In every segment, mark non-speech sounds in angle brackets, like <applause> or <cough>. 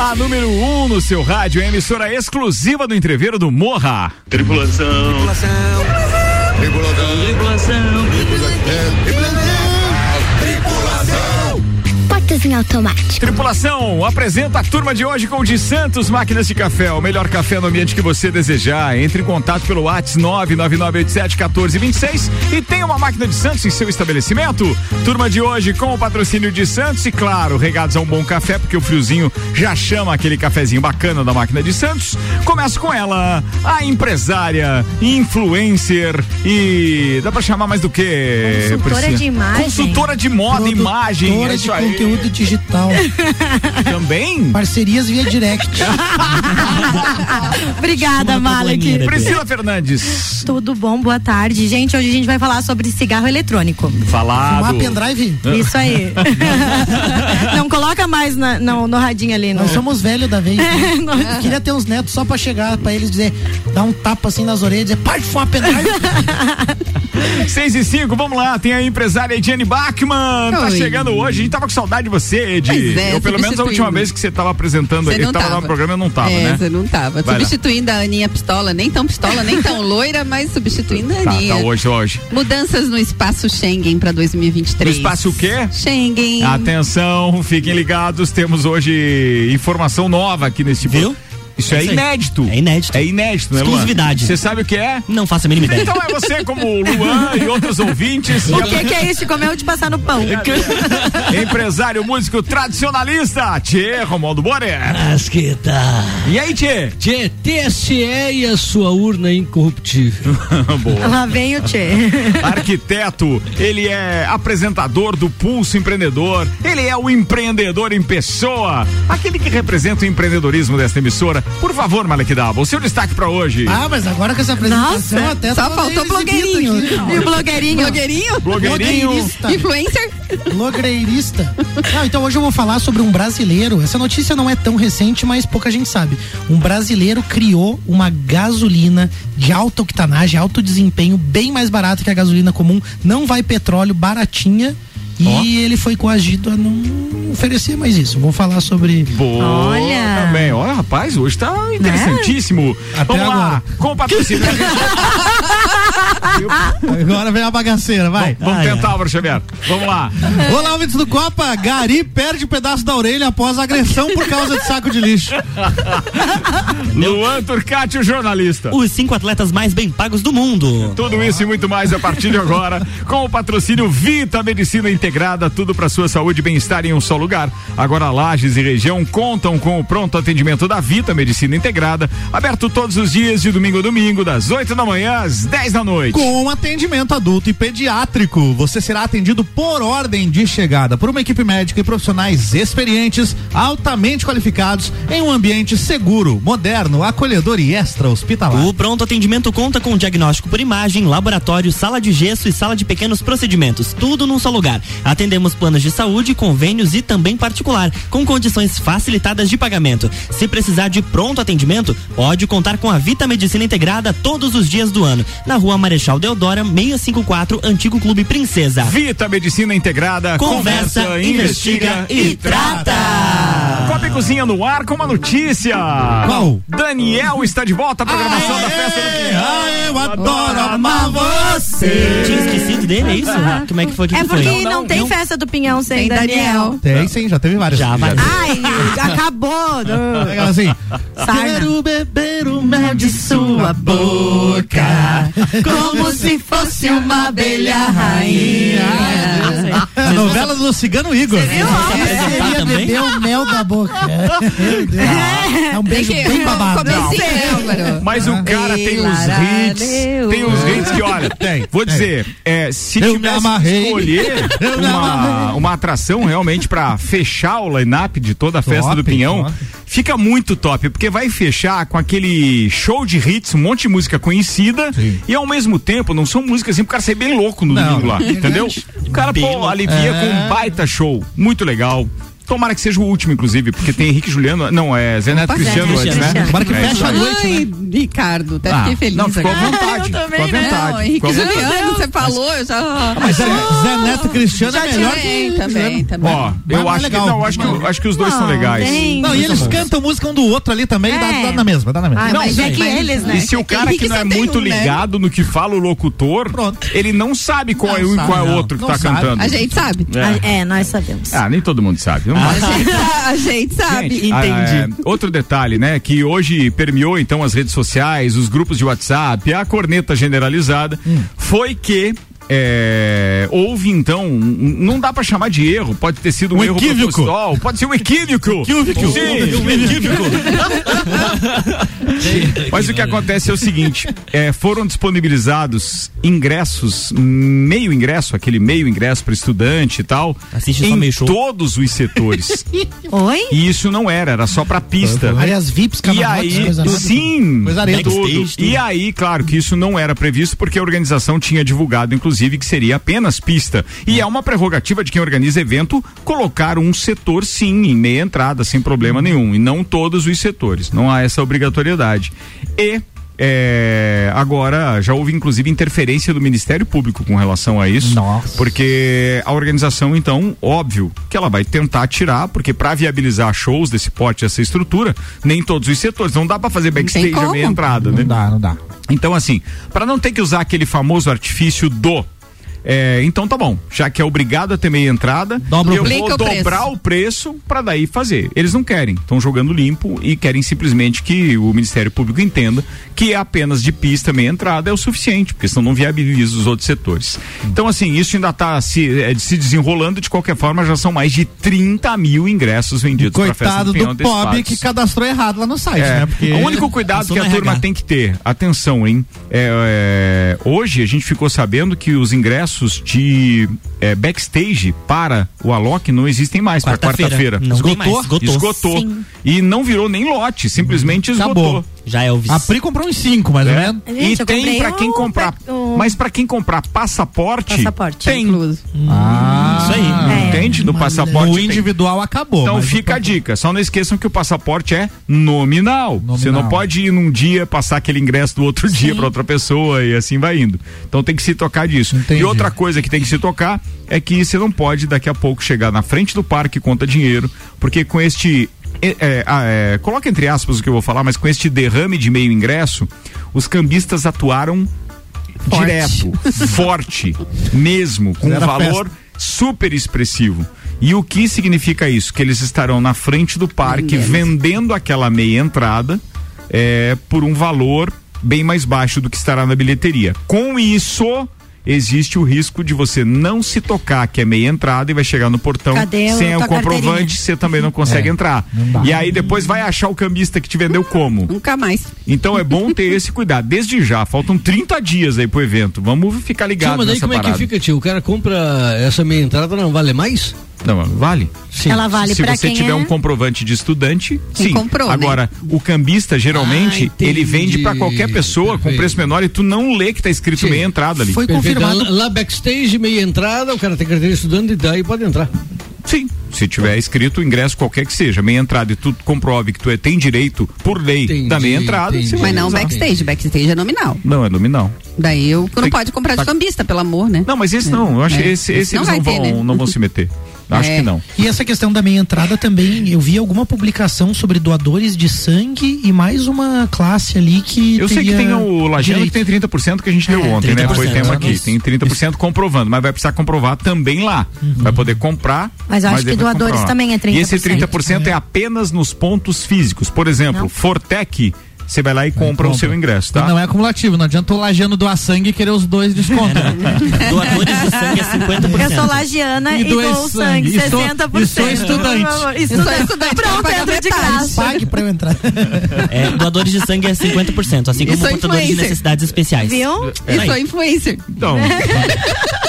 A número 1 um no seu rádio é emissora exclusiva do entreveiro do Morra. Tripulação. Tripulação. Tripulação. Tripulação. Em automático. Tripulação, apresenta a turma de hoje com o de Santos Máquinas de Café, o melhor café no ambiente que você desejar. Entre em contato pelo WhatsApp 999871426 e tenha uma máquina de Santos em seu estabelecimento. Turma de hoje com o patrocínio de Santos e, claro, regados a um bom café, porque o friozinho já chama aquele cafezinho bacana da máquina de Santos. Começa com ela, a empresária, influencer e dá pra chamar mais do que? Consultora de imagem. Consultora de moda, imagem. É de aí. conteúdo digital. <laughs> Também? Parcerias via direct. <laughs> Obrigada, Malek. Priscila Fernandes. Tudo bom, boa tarde. Gente, hoje a gente vai falar sobre cigarro eletrônico. Falado. Fumar pendrive? Isso aí. <laughs> Não coloca mais na, no, no radinho ali. Nós somos velhos da vez. Né? Queria ter uns netos só pra chegar, pra eles dizer, dar um tapa assim nas orelhas e dizer, para de fumar pendrive. 6 e 5, vamos lá. Tem a empresária Ediane Bachmann. Tá chegando hoje. A gente tava com saudade de você, Edi. É, eu, pelo menos a última vez que você tava apresentando, ele tava, tava no programa, eu não tava, é, né? Você não tava. Vai substituindo lá. a Aninha Pistola, nem tão pistola, nem tão <laughs> loira, mas substituindo a tá, Aninha. Tá, hoje, hoje. Mudanças no espaço Schengen para 2023. No espaço o quê? Schengen. Atenção, fiquem ligados, temos hoje informação nova aqui nesse Viu? Isso é, é inédito. É inédito. É inédito, né, Exclusividade. Você sabe o que é? Não faço a mínima ideia. Então é você, como o Luan e outros ouvintes. O que, que, é isso de comer ou de passar no pão? <laughs> Empresário, músico tradicionalista, Tchê Romualdo Borer. Que tá. E aí, Tchê? Tchê, TSE e a sua urna incorruptível. <laughs> Boa. Lá vem o Tchê. Arquiteto, ele é apresentador do Pulso Empreendedor, ele é o empreendedor em pessoa, aquele que representa o empreendedorismo desta emissora. Por favor, Malek Dabo, o seu destaque pra hoje. Ah, mas agora com essa apresentação Nossa, até só faltou blogueirinho. Aqui, e o blogueirinho? Blogueirinho? Blogueirinho. Influencer? Blogueirista. Não, então hoje eu vou falar sobre um brasileiro. Essa notícia não é tão recente, mas pouca gente sabe. Um brasileiro criou uma gasolina de alta octanagem, alto desempenho, bem mais barata que a gasolina comum. Não vai petróleo, baratinha e oh. ele foi coagido a não oferecer mais isso. Vou falar sobre. Boa. Olha. Também. Olha, rapaz, hoje tá interessantíssimo. Até Vamos agora. lá. Com o patrocínio. <laughs> Agora vem a bagaceira, vai. Vamos, vamos tentar, Álvaro Xavier. Vamos lá. Olá, ouvintes do Copa. Gari perde um pedaço da orelha após agressão por causa de saco de lixo. Luan Turcati, o jornalista. Os cinco atletas mais bem pagos do mundo. Tudo isso e muito mais a partir de agora, com o patrocínio Vita Medicina Integrada, tudo para sua saúde e bem-estar em um só lugar. Agora Lages e região contam com o pronto atendimento da Vita Medicina Integrada, aberto todos os dias de domingo a domingo, das 8 da manhã às 10 da noite. Com atendimento adulto e pediátrico, você será atendido por ordem de chegada por uma equipe médica e profissionais experientes, altamente qualificados, em um ambiente seguro, moderno, acolhedor e extra-hospitalar. O pronto atendimento conta com diagnóstico por imagem, laboratório, sala de gesso e sala de pequenos procedimentos, tudo num só lugar. Atendemos planos de saúde, convênios e também particular, com condições facilitadas de pagamento. Se precisar de pronto atendimento, pode contar com a Vita Medicina Integrada todos os dias do ano, na rua Marechal Deodora, 654, Antigo Clube Princesa. Vita Medicina Integrada, conversa, conversa investiga, investiga e trata. Copa e Cozinha no ar com uma notícia. Qual? Daniel está de volta à programação aê, da festa do Pinhão. Eu adoro amar você. Tinha esquecido dele, é isso? Como é que foi que É porque foi? não, não, tem não. festa do Pinhão sem Tem Daniel. Tem sim, já teve várias. Já, vai. Ai, acabou. <laughs> Legal assim. Sarna. Quero beber o mel de sua boca, como se fosse uma abelha rainha. A novela do Cigano Igor. Você viu? Beber o mel da boca. É um beijo que- bem babado. Né? Mas o cara Ei, tem os hits, tem os hits que, olha, Tem, vou dizer, é, se Eu me tivesse que amarrei. escolher uma, uma atração realmente pra fechar o line-up de toda a festa do Pinhão, top. fica muito top, porque vai fechar com aquele show de hits, um monte de música conhecida, Sim. e ao mesmo tempo não são músicas assim pro cara ser bem louco no Não, domingo lá, entendeu? O cara, pô, alivia É. com um baita show, muito legal. Tomara que seja o último, inclusive, porque tem Henrique Juliano. Não, é Zé Neto Opa, Cristiano antes, né? Tomara que É, feche a noite, Ai, né? Ricardo, até Ah, fiquei feliz não, ficou à vontade. <laughs> eu também, ficou à vontade. Não, Henrique. Juliano, você falou, eu já. Mas Zé, Zé Neto Cristiano é melhor também, que também, também. Ó, Mas eu é acho que não, acho que, eu- acho que os dois são legais. Não, e eles cantam música um do outro ali também, dá, É. dá na mesma, dá na mesma. Ah, Não, mas é que eles, né? E se o cara que não é muito né? ligado no que fala o locutor, Pronto. ele não sabe qual é um e qual é o outro que tá cantando. A gente sabe. Ah, É, nós sabemos. Ah, nem todo mundo sabe. <laughs> A gente, a gente sabe. Gente, ah, é, outro detalhe, né, que hoje permeou então as redes sociais, os grupos de WhatsApp, a corneta generalizada, Hum. foi que é, houve então, um- não dá pra chamar de erro, pode ter sido um, Um erro equívoco. proposital, pode ser um equívoco. Equívoco. Sim, um equívoco. <laughs> Mas o que acontece é o seguinte: é, foram disponibilizados ingressos, meio ingresso, aquele meio ingresso para estudante e tal, Assiste em todos os setores. <laughs> Oi? e isso não era, era só pra pista. Áreas VIPs, E camarotes, aí, coisa sim, Coisa tudo. E aí, claro que isso não era previsto porque a organização tinha divulgado, inclusive, que seria apenas pista. E é uma prerrogativa de quem organiza evento colocar um setor, sim, em meia entrada, sem problema nenhum. E não todos os setores. Não há essa obrigatoriedade. E. é, agora já houve inclusive interferência do Ministério Público com relação a isso, Nossa. porque a organização então, óbvio, que ela vai tentar tirar, porque para viabilizar shows desse porte, essa estrutura, nem todos os setores, não dá para fazer backstage a meia entrada, né? Não dá, não dá. Então, assim, para não ter que usar aquele famoso artifício do. É, então tá bom, já que é obrigado a ter meia entrada, Dobra eu vou o dobrar preço. o preço para daí fazer. Eles não querem, estão jogando limpo e querem simplesmente que o Ministério Público entenda que apenas de pista meia entrada é o suficiente, porque senão não viabiliza os outros setores. Então, assim, isso ainda está se, é, se desenrolando, de qualquer forma, já são mais de 30 mil ingressos vendidos para festa Coitado do pobre que cadastrou errado lá no site, É, né? Porque O único cuidado que a no turma tem que ter, atenção, hein? É, é, hoje a gente ficou sabendo que os ingressos de é, backstage para o Alok não existem mais para Quarta-feira. tem mais, esgotou. Esgotou. Sim. E não virou nem lote, simplesmente esgotou. Acabou. Já é o a Pri comprou uns cinco, mais ou É. menos. Gente, e tem para quem comprar, o- mas para quem comprar passaporte, Passaporte. tem. Incluso. Ah, Isso aí. É. Entende? Do Uma passaporte O tem. individual acabou. Então fica a dica, só não esqueçam que o passaporte é nominal. Nominal. Você não pode ir num dia passar aquele ingresso do outro dia para outra pessoa e assim vai indo. Então tem que se tocar disso. Entendi. E outra coisa que tem que se tocar é que você não pode daqui a pouco chegar na frente do parque e conta dinheiro, porque com este é, é, ah, é, coloca entre aspas o que eu vou falar, mas com este derrame de meio ingresso, os cambistas atuaram Forte. direto, forte, mesmo, com um Fizeram valor super expressivo. E o que significa isso? Que eles estarão na frente do parque Vendendo. vendendo aquela meia entrada é, por um valor bem mais baixo do que estará na bilheteria. Com isso, existe o risco de você não se tocar que é meia entrada e vai chegar no portão Cadê sem o comprovante, você também não consegue É, entrar. não. E aí depois vai achar o cambista que te vendeu como? Nunca mais. Então é bom ter esse cuidado. Desde já, faltam 30 dias aí pro evento. Vamos ficar Tio, ligados mas daí nessa como é parada. que fica, tio? O cara compra essa meia entrada, não vale mais? Não, vale. Sim. Ela vale Se você quem tiver é... um comprovante de estudante, Quem sim. comprou, né? Agora, o cambista geralmente Ah, ele vende pra qualquer pessoa com Perfeito. preço menor e tu não lê que tá escrito Sim. meia entrada ali. Foi Perfeito. confirmado. Lá backstage, meia entrada, o cara tem carteira de estudante e daí pode entrar. Sim. Se tiver escrito ingresso qualquer que seja, meia entrada e tu comprove que tu é- tem direito por lei Entendi, da meia entrada, entendi. Mas não usar. backstage. Backstage é nominal. Não, é nominal. Daí eu não Tem- pode comprar de tá- cambista, pelo amor, né? Não, mas esse não. Eu acho É. que esse, esse Esse não eles não vão, ter, né? não vão se meter. Acho É. que não. E essa questão da meia entrada também, eu vi alguma publicação sobre doadores de sangue e mais uma classe ali que. Eu sei que tem o Lajano que tem 30% que a gente deu É, ontem, né? Foi 30%, tema aqui. Tem 30% comprovando, mas vai precisar comprovar também lá. Vai poder comprar. Mas eu acho que doadores também é 30%. E esse 30% é apenas nos pontos físicos. Por exemplo, Não. Fortec, você vai lá e compra o seu ingresso, tá? Não é acumulativo, não adianta o lajano doar sangue e querer os dois descontos. né? <laughs> Doadores de sangue é 50%. Eu sou lagiana E e, dou sangue. sangue, E sou- 60%. e sou estudante. Estudante. estudante, entra de graça. Pague pra eu entrar. <laughs> É, doadores de sangue é 50%, assim como Isso é portadores de necessidades especiais. Viu? Eu Aí. sou influencer. Então, <laughs>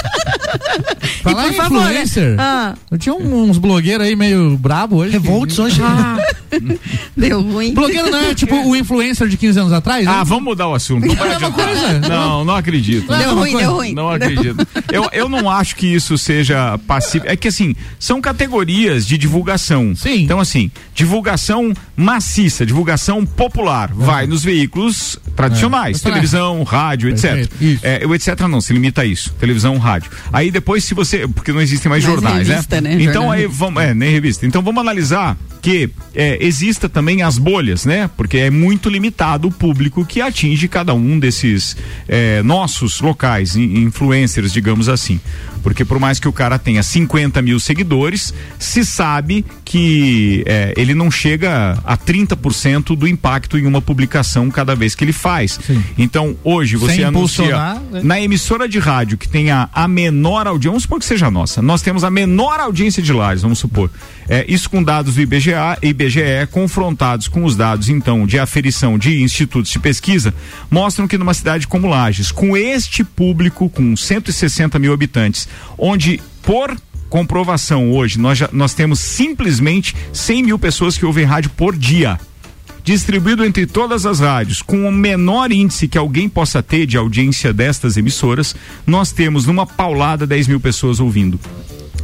<laughs> Falar em favor, né? influencer. Ah. Eu tinha um- uns blogueiros aí meio brabo hoje. Revolts hoje. <laughs> Deu ruim. Blogueiro não é tipo o influencer de 15 anos atrás? Ah, né? vamos mudar o assunto. Não, É coisa. não, não acredito. Não é Deu ruim, coisa? deu ruim. Não acredito. Eu, eu não acho que isso seja passivo. É que assim, são categorias de divulgação. Sim. Então, assim, divulgação maciça, divulgação popular. Vai nos veículos tradicionais, É. televisão, rádio, etc. Perfeito, isso. É, o etc não, se limita a isso. Televisão, rádio. Aí depois, se você. Porque não existem mais Mais jornais, revista, né? Então Jornal. aí vamos. É, nem revista. Então vamos analisar que é, exista também as bolhas, né? Porque é muito limitado o público que atinge cada um desses é, nossos locais, in- influencers, digamos assim. Porque por mais que o cara tenha 50 mil seguidores, se sabe que é, ele não chega a 30% do impacto em uma publicação cada vez que ele faz. Sim. Então, hoje você Sem anuncia né? na emissora de rádio que tenha a menor audiência, vamos supor que seja a nossa, nós temos a menor audiência de lares, vamos supor. É, isso com dados do IBGA, IBGE, confrontados com os dados, então, de aferição de institutos de pesquisa, mostram que numa cidade como Lages, com este público, com 160 mil habitantes, onde por comprovação hoje, nós, já, nós temos simplesmente 100 mil pessoas que ouvem rádio por dia distribuído entre todas as rádios, com o menor índice que alguém possa ter de audiência destas emissoras, nós temos numa paulada 10 mil pessoas ouvindo.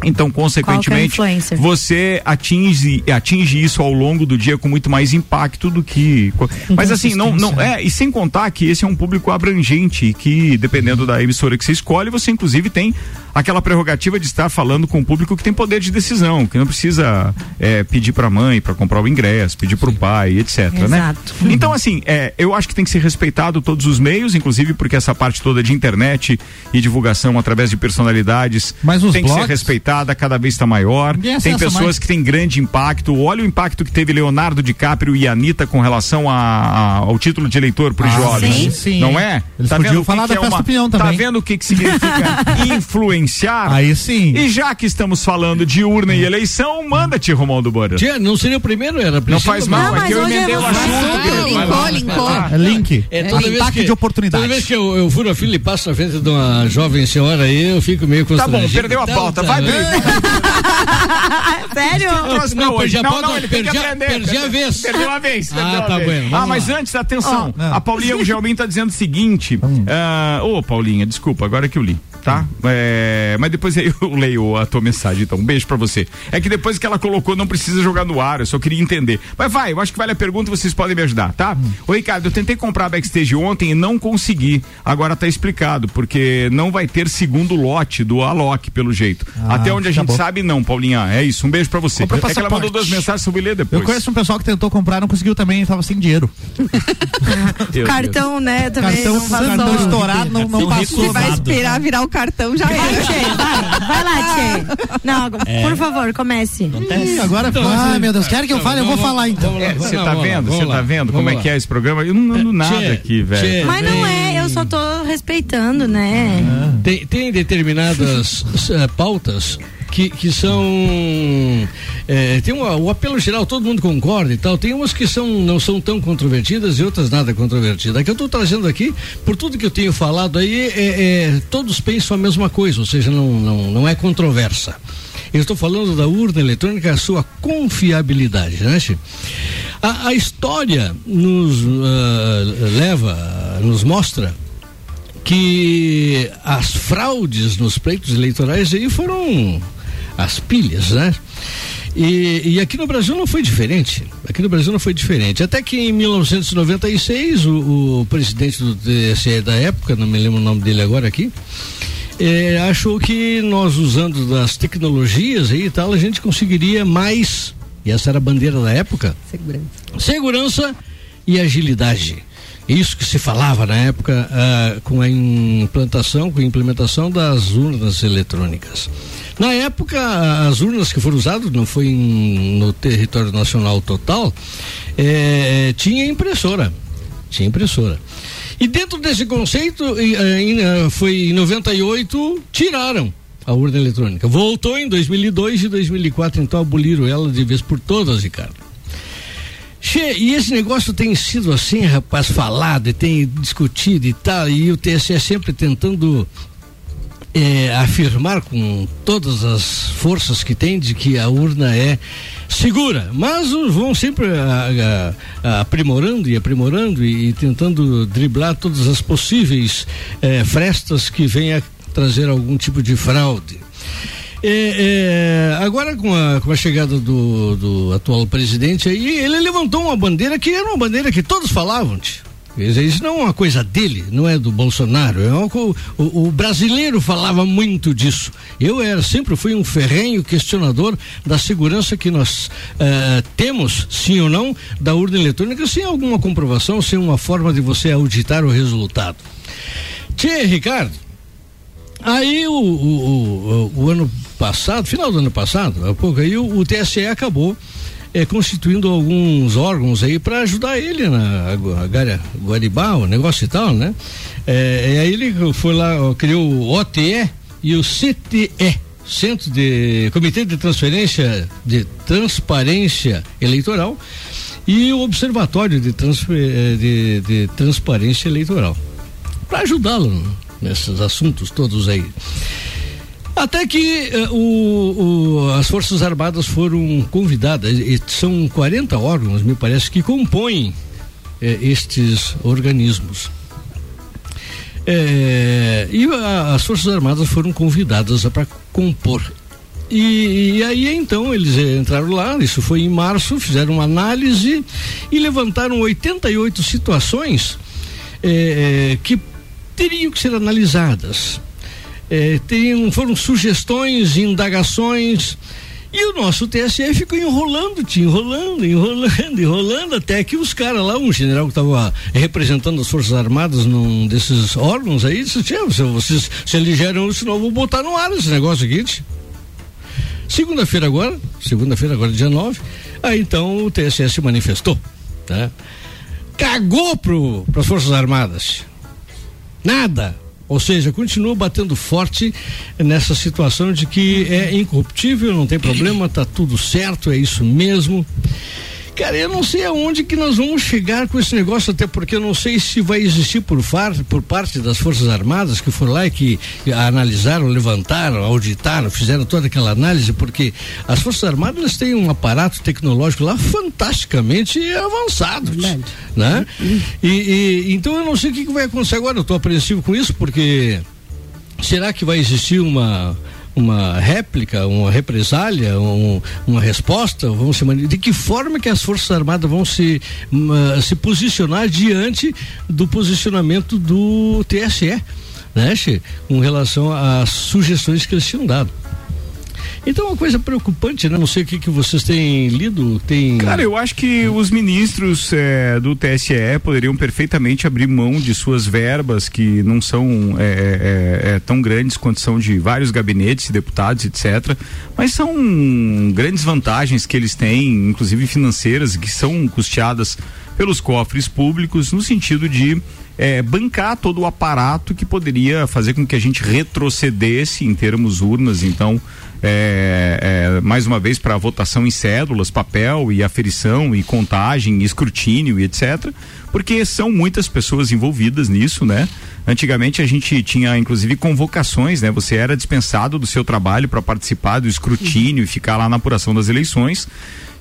Então, consequentemente, influencer? você atinge, atinge isso ao longo do dia com muito mais impacto do que. Mas assim, não, não é. E sem contar que esse é um público abrangente, que dependendo da emissora que você escolhe, você inclusive tem aquela prerrogativa de estar falando com o público que tem poder de decisão, que não precisa é, pedir para a mãe para comprar o ingresso, pedir para o pai, etc. Né? Exato. <laughs> Então, assim, é, eu acho que tem que ser respeitado todos os meios, inclusive porque essa parte toda de internet e divulgação através de personalidades Mas tem que ser respeitada, cada vez está maior. Tem pessoas mais. que têm grande impacto. Olha o impacto que teve Leonardo DiCaprio e Anitta com relação a- a- ao título de eleitor para os Ah, jovens. sim. Sim. Não é? Eles tá podiam vendo que falar que da é festa uma- opinião Tá vendo o que, que significa <laughs> Aí sim. E já que estamos falando de urna e eleição, manda-te, Romualdo Bora. Tia, não seria o primeiro, era a Não faz mal, Não, é que eu emendei é o assunto. Ah, linkou, linkou. É link. É, toda vez Ataque que- de oportunidade. Toda vez que eu, eu furo a fila e passo na frente de uma jovem senhora aí, eu fico meio Tá constrangido. bom, perdeu a Então, pauta. tá, Vai? Ah, <laughs> Sério? pra Não, hoje. perdi a Não, pauta, não, ele tem que perdi a- aprender. perdi a vez. Perdeu uma vez. Ah, tá bueno, Ah, mas antes, atenção. Ó. A Paulinha Gelmin tá dizendo o seguinte. ah, Ô, Paulinha, desculpa, agora que eu li, tá? É, mas depois eu leio a tua mensagem, então. Um beijo pra você. É que depois que ela colocou, não precisa jogar no ar, eu só queria entender. Mas vai, eu acho que vale a pergunta e vocês podem me ajudar, tá? Ô, Ricardo, eu tentei comprar a backstage ontem e não consegui. Agora tá explicado, porque não vai ter segundo lote do Alok, pelo jeito. Ah, Até onde a tá gente bom. sabe, não, Paulinha. É isso. Um beijo pra você. Compra é que ela mandou duas mensagens sobre ler depois. Eu conheço um pessoal que tentou comprar, não conseguiu também, tava sem dinheiro. <laughs> Cartão, né? Também Cartão, não passou. cartão estourado, não, não passou vai esperar virar o cartão, já Vai, era. Tchê, vai, vai lá, Tchê. <laughs> Não, por favor, comece. Ih, agora Então. Ai, meu Deus, quer que eu fale? Eu vou falar então. É, Você lá, tá vendo? Você tá vendo como é lá. que é esse programa? Eu não ando nada Tchê, aqui, velho. tchê. Mas não é, eu só tô respeitando, né? Tem, tem determinadas eh, pautas que, que são. eh, tem uma- o apelo geral, todo mundo concorda e tal. Tem umas que são, não são tão controvertidas e outras nada controvertidas. A que eu estou trazendo aqui, por tudo que eu tenho falado aí, é, é, todos pensam a mesma coisa, ou seja, não, não, não é controversa. Eu estou falando da urna eletrônica, a sua confiabilidade, né? A, a história nos ah, leva, nos mostra que as fraudes nos pleitos eleitorais aí foram as pilhas, né? E, e aqui no Brasil não foi diferente. Aqui no Brasil não foi diferente. Até que em 1996, o, o presidente do TSE da época, não me lembro o nome dele agora aqui, eh, achou que nós usando das tecnologias e tal, a gente conseguiria mais, e essa era a bandeira da época, Segurança. segurança e agilidade. Isso que se falava na época ah, com a implantação, com a implementação das urnas eletrônicas. Na época, as urnas que foram usadas, não foi em- no território nacional total, eh, tinha impressora. Tinha impressora. E dentro desse conceito, eh, eh, foi em 98, tiraram a urna eletrônica. Voltou em 2002 e 2004, então aboliram ela de vez por todas, Ricardo. Che, e esse negócio tem sido assim, rapaz, falado e tem discutido e tal, e o TSE sempre tentando é, afirmar com todas as forças que tem de que a urna é segura, mas vão sempre a, a, aprimorando e aprimorando e, e, tentando driblar todas as possíveis é, frestas que venha trazer algum tipo de fraude. É, é, agora com a, com a chegada do, do, atual presidente aí, ele levantou uma bandeira que era uma bandeira que todos falavam. Isso não é uma coisa dele, não é do Bolsonaro. É o, o, brasileiro falava muito disso. Eu era, sempre fui um ferrenho questionador da segurança que nós uh, temos, sim ou não, da urna eletrônica, sem alguma comprovação, sem uma forma de você auditar o resultado. Tchê, Ricardo, aí o, o, o, ano passado, final do ano passado, há pouco aí, o, o TSE acabou é, constituindo alguns órgãos aí para ajudar ele na Guaribá, o negócio e tal, né? É, e aí ele foi lá, criou o OTE e o CTE. Centro de Comitê de Transferência de Transparência Eleitoral e o Observatório de, Transfer, de, de Transparência Eleitoral para ajudá-lo nesses assuntos todos aí. Até que uh, o, o, as Forças Armadas foram convidadas, e são 40 órgãos, me parece, que compõem eh, estes organismos. É, e a, as Forças Armadas foram convidadas para compor. E, e, aí então eles entraram lá, isso foi em março, fizeram uma análise e levantaram 88 situações é, que teriam que ser analisadas é, tem, foram sugestões, indagações. E o nosso TSE ficou enrolando, te enrolando, enrolando, <laughs> enrolando, até que os caras lá, um general que estava representando as Forças Armadas num desses órgãos aí, disse, Tia, vocês se eligeram, senão eu vou botar no ar esse negócio aqui. Segunda-feira agora, segunda-feira agora, dia 9, aí então o TSE se manifestou, né? Cagou para as Forças Armadas. Nada ou seja, continua batendo forte nessa situação de que é incorruptível, não tem problema, tá tudo certo, é isso mesmo. Cara, eu não sei aonde que nós vamos chegar com esse negócio, até porque eu não sei se vai existir por, far, por parte das Forças Armadas que foram lá e que analisaram, levantaram, auditaram, fizeram toda aquela análise, porque as Forças Armadas têm um aparato tecnológico lá fantasticamente avançado. Verdade. Né? E, e, então eu não sei o que, que vai acontecer agora, eu estou apreensivo com isso, porque será que vai existir uma uma réplica, uma represália, um, uma resposta? Vão se de que forma que as Forças Armadas vão se, uh, se posicionar diante do posicionamento do TSE, né, com relação às sugestões que eles tinham dado? Então é uma coisa preocupante, né? Não sei o que, que vocês têm lido, tem. Cara, eu acho que os ministros é, do TSE poderiam perfeitamente abrir mão de suas verbas que não são é, é, tão grandes quanto são de vários gabinetes, deputados, etc. Mas são grandes vantagens que eles têm, inclusive financeiras, que são custeadas pelos cofres públicos, no sentido de é, bancar todo o aparato que poderia fazer com que a gente retrocedesse em termos urnas. Então, é, é, mais uma vez para votação em cédulas, papel e aferição e contagem, e escrutínio e etc. Porque são muitas pessoas envolvidas nisso, né? Antigamente a gente tinha inclusive convocações, né? Você era dispensado do seu trabalho para participar do escrutínio e ficar lá na apuração das eleições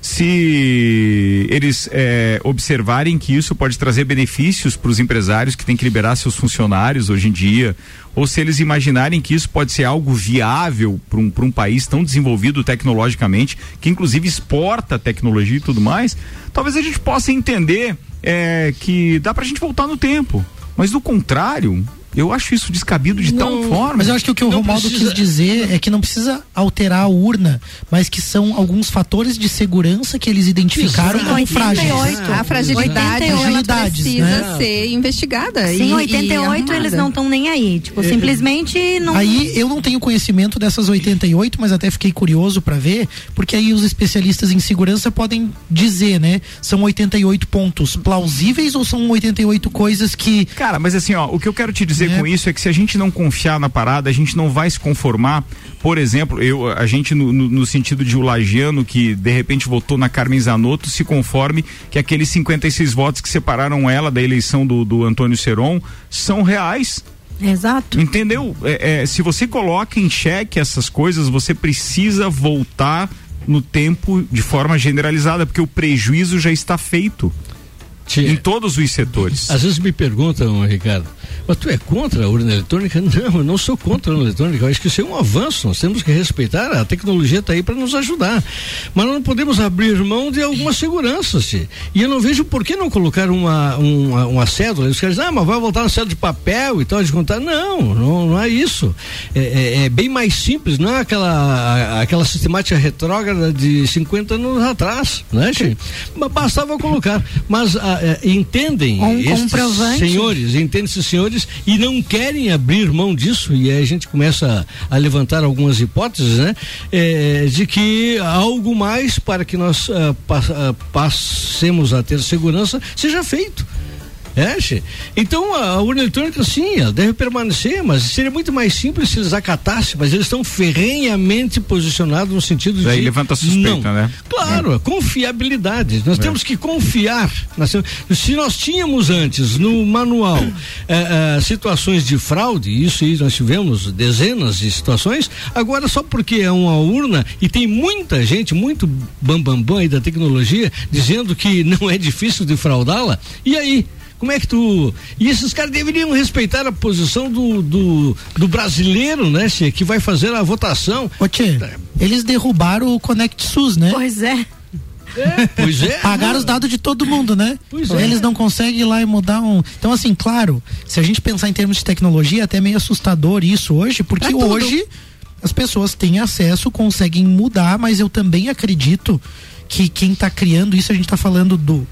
se eles é, observarem que isso pode trazer benefícios para os empresários que têm que liberar seus funcionários hoje em dia, ou se eles imaginarem que isso pode ser algo viável para um, um país tão desenvolvido tecnologicamente, que inclusive exporta tecnologia e tudo mais, talvez a gente possa entender é, que dá para a gente voltar no tempo. Mas do contrário, eu acho isso descabido de não, tal forma. Mas eu acho que o que o Romaldo precisa... quis dizer é que não precisa alterar a urna, mas que são alguns fatores de segurança que eles identificaram como frágeis. A fragilidade 88 precisa né? ser investigada. Sim, e, 88 e eles não estão nem aí. Tipo, é, simplesmente não. Aí eu não tenho conhecimento dessas 88, mas até fiquei curioso para ver, porque aí os especialistas em segurança podem dizer, né? São 88 pontos plausíveis ou são 88 coisas que. Cara, mas assim, ó, o que eu quero te dizer dizer é. com isso é que se a gente não confiar na parada, a gente não vai se conformar. Por exemplo, eu, a gente no, no, no sentido de o Lagiano que de repente votou na Carmen Zanotto se conforme que aqueles 56 votos que separaram ela da eleição do, do Antônio Seron são reais Exato. Entendeu? É, é, se você coloca em xeque essas coisas, você precisa voltar no tempo de forma generalizada, porque o prejuízo já está feito Tia, em todos os setores. Às vezes me perguntam, Ricardo, mas tu é contra a urna eletrônica? <laughs> Não, eu não sou contra a urna eletrônica. Eu acho que isso é um avanço. Nós temos que respeitar. A tecnologia está aí para nos ajudar. Mas não podemos abrir mão de algumas seguranças. tia. E eu não vejo por que não colocar uma, uma, uma cédula. Os caras dizem, ah, mas vai voltar na cédula de papel e tal, de contar. Não, não, não é isso. É, é- é bem mais simples, não é aquela, aquela sistemática retrógrada de 50 anos atrás, né, Bastava colocar. Mas ah, eh, entendem Um estes comprovante. senhores, entendem esses senhores e não querem abrir mão disso e aí a gente começa a, a levantar algumas hipóteses, né? Eh, de que algo mais para que nós pa- ah, passemos a ter segurança seja feito. É. Então a urna eletrônica sim, ela deve permanecer, mas seria muito mais simples se eles acatassem, mas eles estão ferrenhamente posicionados no sentido Daí de levanta a suspeita, não. né? Claro, a confiabilidade. Nós temos que confiar. Nós temos- se nós tínhamos antes no manual eh, situações de fraude, isso aí nós tivemos dezenas de situações, agora só porque é uma urna e tem muita gente, muito bambambam bam, bam aí da tecnologia, dizendo que não é difícil de fraudá-la, e aí? Como é que tu. E esses caras deveriam respeitar a posição do, do, do brasileiro, né, Che, que vai fazer a votação. Ô, Tchê, eles derrubaram o Connect SUS, né? Pois é. Pois é. Pagaram os dados de todo mundo, né? Pois é. Eles não conseguem ir lá e mudar um. Então, assim, claro, se a gente pensar em termos de tecnologia, é até meio assustador isso hoje, porque É hoje as pessoas têm acesso, conseguem mudar, mas eu também acredito que quem está criando isso, a gente está falando do.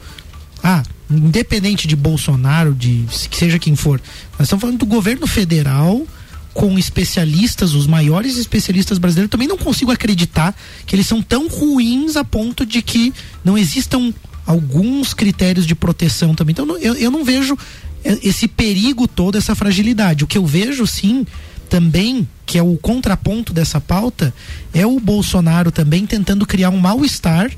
Ah, independente de Bolsonaro, de seja quem for, nós estamos falando do governo federal com especialistas, os maiores especialistas brasileiros, também não consigo acreditar que eles são tão ruins a ponto de que não existam alguns critérios de proteção também. Então eu, eu não vejo eh, esse perigo todo, essa fragilidade. O que eu vejo sim também, que é o contraponto dessa pauta, é o Bolsonaro também tentando criar um mal-estar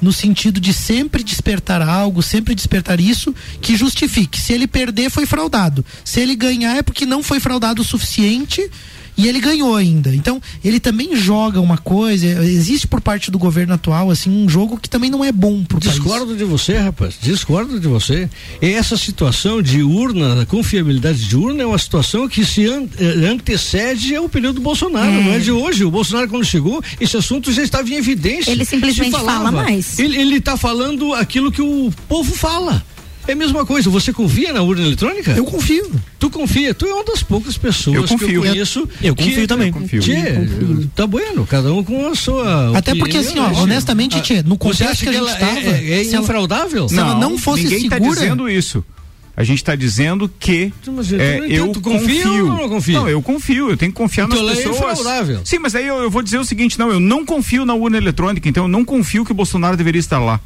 no sentido de sempre despertar algo, sempre despertar isso que justifique. Se ele perder, foi fraudado. Se ele ganhar, é porque não foi fraudado o suficiente e ele ganhou ainda. Então, ele também joga uma coisa, existe por parte do governo atual, assim, um jogo que também não é bom pro país. Discordo de você, rapaz. Discordo de você. E essa situação de urna, a confiabilidade de urna é uma situação que se eh, antecede ao período do Bolsonaro, É. não é de hoje. O Bolsonaro, quando chegou, esse assunto já estava em evidência. Ele simplesmente fala mais. Ele, ele tá falando aquilo que o povo fala. É a mesma coisa. Você confia na urna eletrônica? Eu confio. Tu confia? Tu é uma das poucas pessoas Eu que eu confio. conheço. Eu que- confio também. Eu confio. Tchê, tá bueno, cada um com a sua. Até porque, assim, ó, né, honestamente, Tchê, no contexto acha que a gente ela tava, É, é, é infraudável? se ela não fosse ninguém tá segura- dizendo isso. A gente está dizendo que Mas eu é, não eu entendo, tu confia confio. ou não confia? Não, eu confio, eu tenho que confiar Então nas é pessoas. infraudável. Sim, mas aí eu, eu vou dizer o seguinte, não, eu não confio na urna eletrônica, então eu não confio que o Bolsonaro deveria estar lá.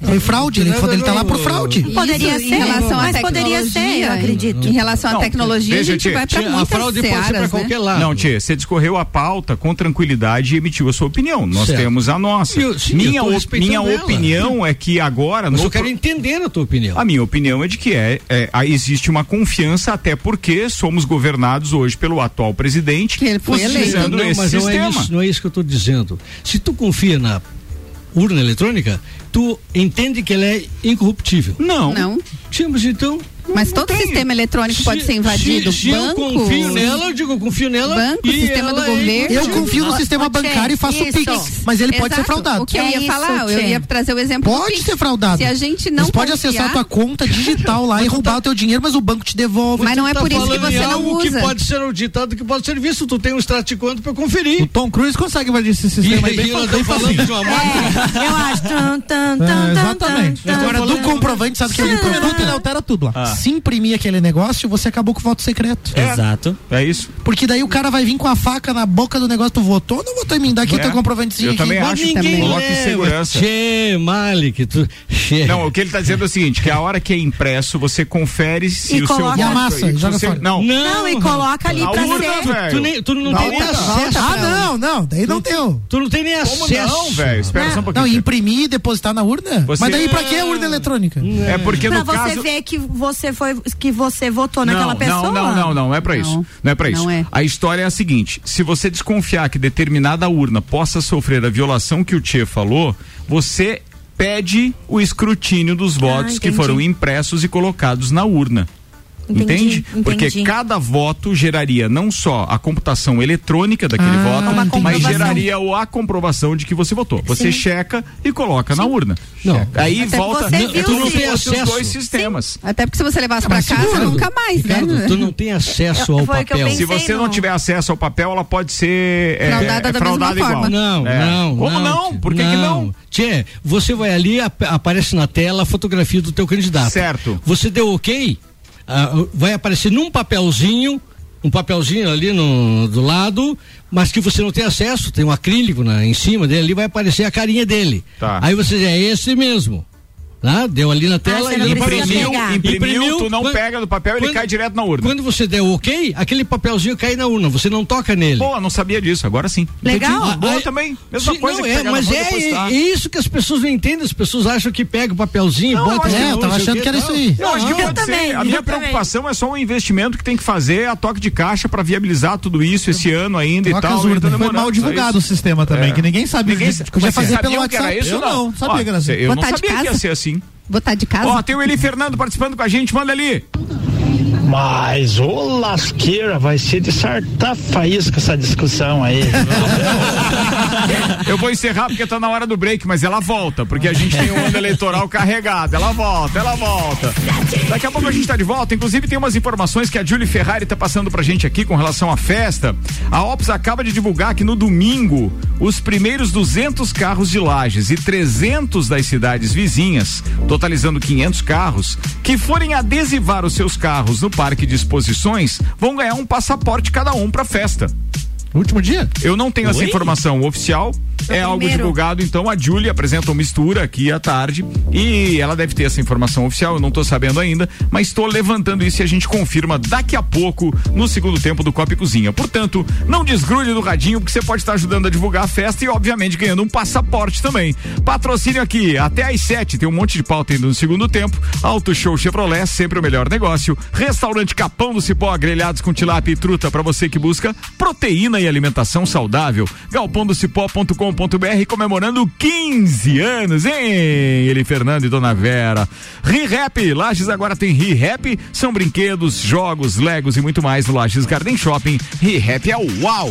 Foi fraude, ele, ele tá lá por fraude. Poderia Isso, ser, em relação à mas poderia ser, eu acredito. Em relação à tecnologia, veja, a gente tia, vai para Tia, a muitas fraude pode ser searas, pra né? qualquer lado. Não, Tia, você discorreu a pauta com tranquilidade e emitiu a sua opinião. Nós Certo. temos a nossa. Eu- sim, minha eu tô op- respeitando minha ela. opinião é que agora. Mas no eu quero pro- entender a tua opinião. A minha opinião é de que é, é, existe uma confiança, até porque somos governados hoje pelo atual presidente, Que ele foi eleito. não, mas não sistema. é, isso, não é isso que eu estou dizendo. Se tu confia na urna eletrônica, tu entende que ela é incorruptível. Não. Não. Mas então. Mas todo tem. sistema eletrônico pode se- ser invadido. Se, se banco, eu confio nela, eu digo, eu confio nela. Banco, e sistema do é governo. Eu confio no sistema bancário e faço isso. Pix, mas ele pode ser Exato. fraudado. O que eu É ia isso, falar, eu Tchê. ia trazer o exemplo Pode ser fraudado. Se a gente não Você pode confiar, acessar a tua conta digital lá e roubar o teu dinheiro, mas o banco te devolve. Mas não é Tá por isso que você não algo que usa. pode ser auditado, que pode ser visto. Tu tem um extrato de conta pra conferir. O Tom Cruise consegue invadir esse E, <laughs> sistema aí bem e nós estamos falando de uma. É, eu acho. Tan, tan, É, exatamente. Agora, do comprovante, sabe que ele Cinco minutos ele altera tudo lá. Ah. Se imprimir aquele negócio, você acabou com o voto secreto. Exato. É isso. Porque daí o cara vai vir com a faca na boca do negócio, tu votou, não votou em mim, dá aqui o É. teu comprovantezinho Eu aqui. também acho. ninguém- Coloca em segurança. Che, Malik, tu. Che. Não, o que ele está dizendo é o seguinte, que a hora que é impresso, você confere se E o coloca- seu E voto... amassa, se joga fora. Não, Não, e coloca ali Na pra urna, ser. velho. Tu, nem, tu não Na tem nem acesso. Ah, não, não, Não, daí não deu. Tu não tem nem Como acesso. não, velho? Espera só um Não, pouquinho. imprimir e depositar na urna? Você- Mas daí pra que a urna eletrônica? É porque Pra no você caso. ver que você foi, que você votou naquela não, pessoa. Não, não, não, não, é pra isso. Não. É para isso. É. A história é a seguinte: se você desconfiar que determinada urna possa sofrer a violação que o Tchê falou, você pede o escrutínio dos votos que entendi. foram impressos e colocados na urna. Entendi, Entende? Porque entendi. cada voto geraria não só a computação eletrônica daquele Ah, voto, mas geraria o- a comprovação de que você votou. Você Sim. checa e coloca na urna. Não. Aí Até volta. você Não, viu tu não tem Fosse os acesso. dois sistemas. Até porque se você levasse pra mas casa, nunca mais, né? Ricardo, tu não tem acesso Eu- ao papel. Se você não tiver acesso ao papel, ela pode ser é, Fraudada é, da fraudada mesma igual. forma. Não, É. não. Como não? Por que, que não? Tchê, você vai ali, ap- aparece na tela a fotografia do teu candidato. Certo. Você deu ok, ah, vai aparecer num papelzinho, um papelzinho ali no, do lado, mas que você não tem acesso, tem um acrílico na, em cima dele, ali vai aparecer a carinha dele. Tá. Aí você diz, é esse mesmo. Tá? Deu ali na tela você e Imprimiu, pegar. imprimiu, tu não quando- pega do papel, ele quando- cai direto na urna. Quando você der o ok, aquele papelzinho cai na urna, você não toca nele. Pô, não sabia disso, agora sim. Legal. Entendi. Boa Aí- também. Mesma Sim, coisa não, que é, mas é, é isso que as pessoas não entendem. As pessoas acham que pega o papelzinho, Não, bota É, eu não tava achando que era isso aí. Eu acho que Eu pode também. A minha preocupação é só o investimento que tem que fazer a toque de caixa pra viabilizar tudo isso esse ano ainda e tal. Foi mal divulgado só o sistema também, É. que ninguém sabe Ninguém é é. fazer pelo WhatsApp? isso? Eu não, sabia que era assim. Eu não sabia que ia ser assim. Botar de casa. Ó, tem o Eli Fernando participando com a gente, manda ali. Mas, ô lasqueira, vai ser de sartar faísca essa discussão aí. <laughs> Eu vou encerrar porque tá na hora do break, mas ela volta, porque a gente tem um ano eleitoral carregado. Ela volta, ela volta. Daqui a pouco a gente tá de volta. Inclusive, tem umas informações que a Julie Ferrari tá passando pra gente aqui com relação à festa. A Ops acaba de divulgar que no domingo, os primeiros 200 carros de Lages e 300 das cidades vizinhas, totalizando 500 carros, que forem adesivar os seus carros no Parque de Exposições, vão ganhar um passaporte cada um pra festa. Último dia? Eu não tenho essa informação oficial. É algo primeiro. divulgado, então a Julie apresenta uma mistura aqui à tarde e ela deve ter essa informação oficial, eu não tô sabendo ainda, mas estou levantando isso e a gente confirma daqui a pouco no segundo tempo do Copa e Cozinha. Portanto, não desgrude do radinho porque você pode estar ajudando a divulgar a festa e obviamente ganhando um passaporte também. Patrocínio aqui até às sete, tem um monte de pauta ainda no segundo tempo. Auto Show Chevrolet, sempre o melhor negócio. Restaurante Capão do Cipó, grelhados com tilápia e truta para você que busca proteína e alimentação saudável. galpondocipó.com.br comemorando 15 anos, hein? Ele, Fernando e Dona Vera. ReHap, Lages agora tem ReHap, são brinquedos, jogos, legos e muito mais no Lages Garden Shopping. ReHap é uau!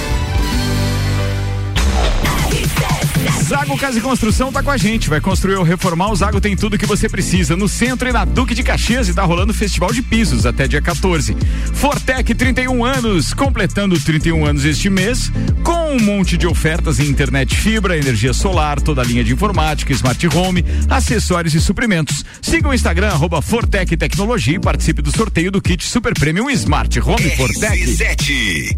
Zago Casa e Construção tá com a gente. Vai construir ou reformar, o Zago tem tudo que você precisa. No centro e na Duque de Caxias e tá rolando Festival de Pisos até dia 14. Fortec 31 anos, completando 31 anos este mês, com um monte de ofertas em internet fibra, energia solar, toda a linha de informática, smart home, acessórios e suprimentos. Siga o Instagram, arroba Fortec Tecnologia e participe do sorteio do kit Super Premium Smart Home Fortec.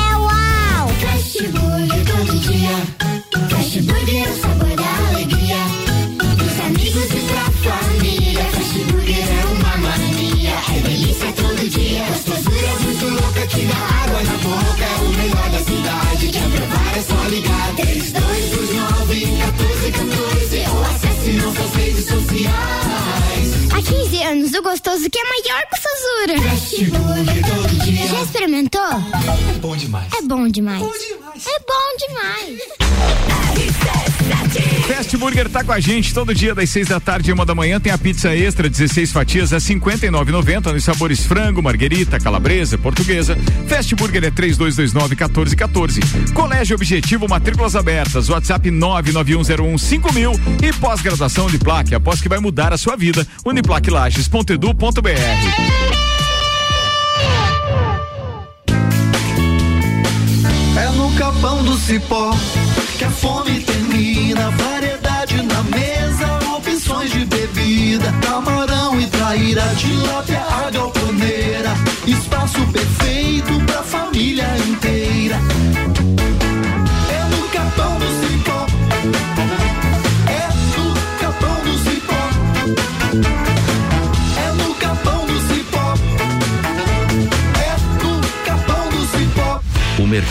Fast Burger é o sabor da alegria. Dos amigos e pra família. Fast é uma mania. É delícia todo dia. Gostosura muito louca que dá água na boca. É o melhor da cidade. Quer provar é só ligar. 3229 1414 ou acesse nossas redes sociais. Há 15 anos, o gostoso que é maior que o Sazura. Fast Burger todo dia. Já experimentou? É bom demais. É bom demais. É bom demais. Fast Burger tá com a gente todo dia das 6 da tarde e uma da manhã. Tem a pizza extra, 16 fatias a 59,90 nos sabores frango, marguerita, calabresa, portuguesa. Fast Burger é 3229 1414. Colégio Objetivo, matrículas abertas. WhatsApp 99101 mil e pós-graduação de plaque. Após que vai mudar a sua vida. Uniplaquilages.edu.br. É no capão do cipó que a fome termina. Variedade na mesa, opções de bebida. Camarão e traíra, tilápia, a galponeira. Espaço perfeito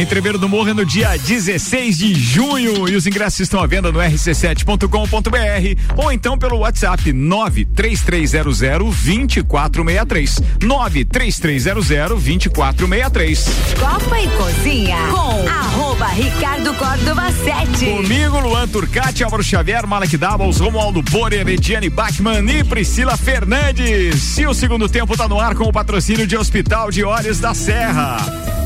Entreveiro do Morro é no dia 16 de junho e os ingressos estão à venda no rc7.com.br ou então pelo WhatsApp 93300 2463. 93300 2463. Copa e Cozinha com arroba Ricardo Córdova 7. Comigo, Luan Turcati, Álvaro Xavier, Malek Doubles, Romualdo Borer, Ediane Bachmann e Priscila Fernandes. E o segundo tempo tá no ar com o patrocínio de Hospital de Olhos da Serra.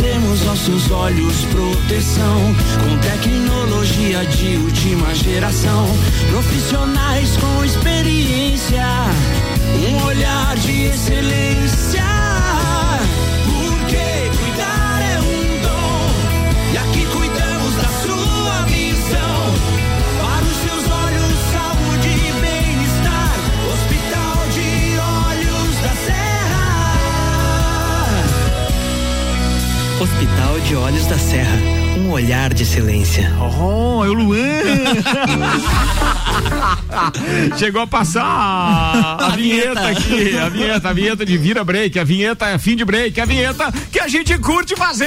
Oferecemos aos seus olhos proteção com tecnologia de última geração, profissionais com experiência um olhar de excelência. Olhos da Serra. Um olhar de excelência. Oh, é o Luan! <laughs> Chegou a passar a, a vinheta aqui, a vinheta, a vinheta de vira break, a vinheta é fim de break, a vinheta que a gente curte fazer!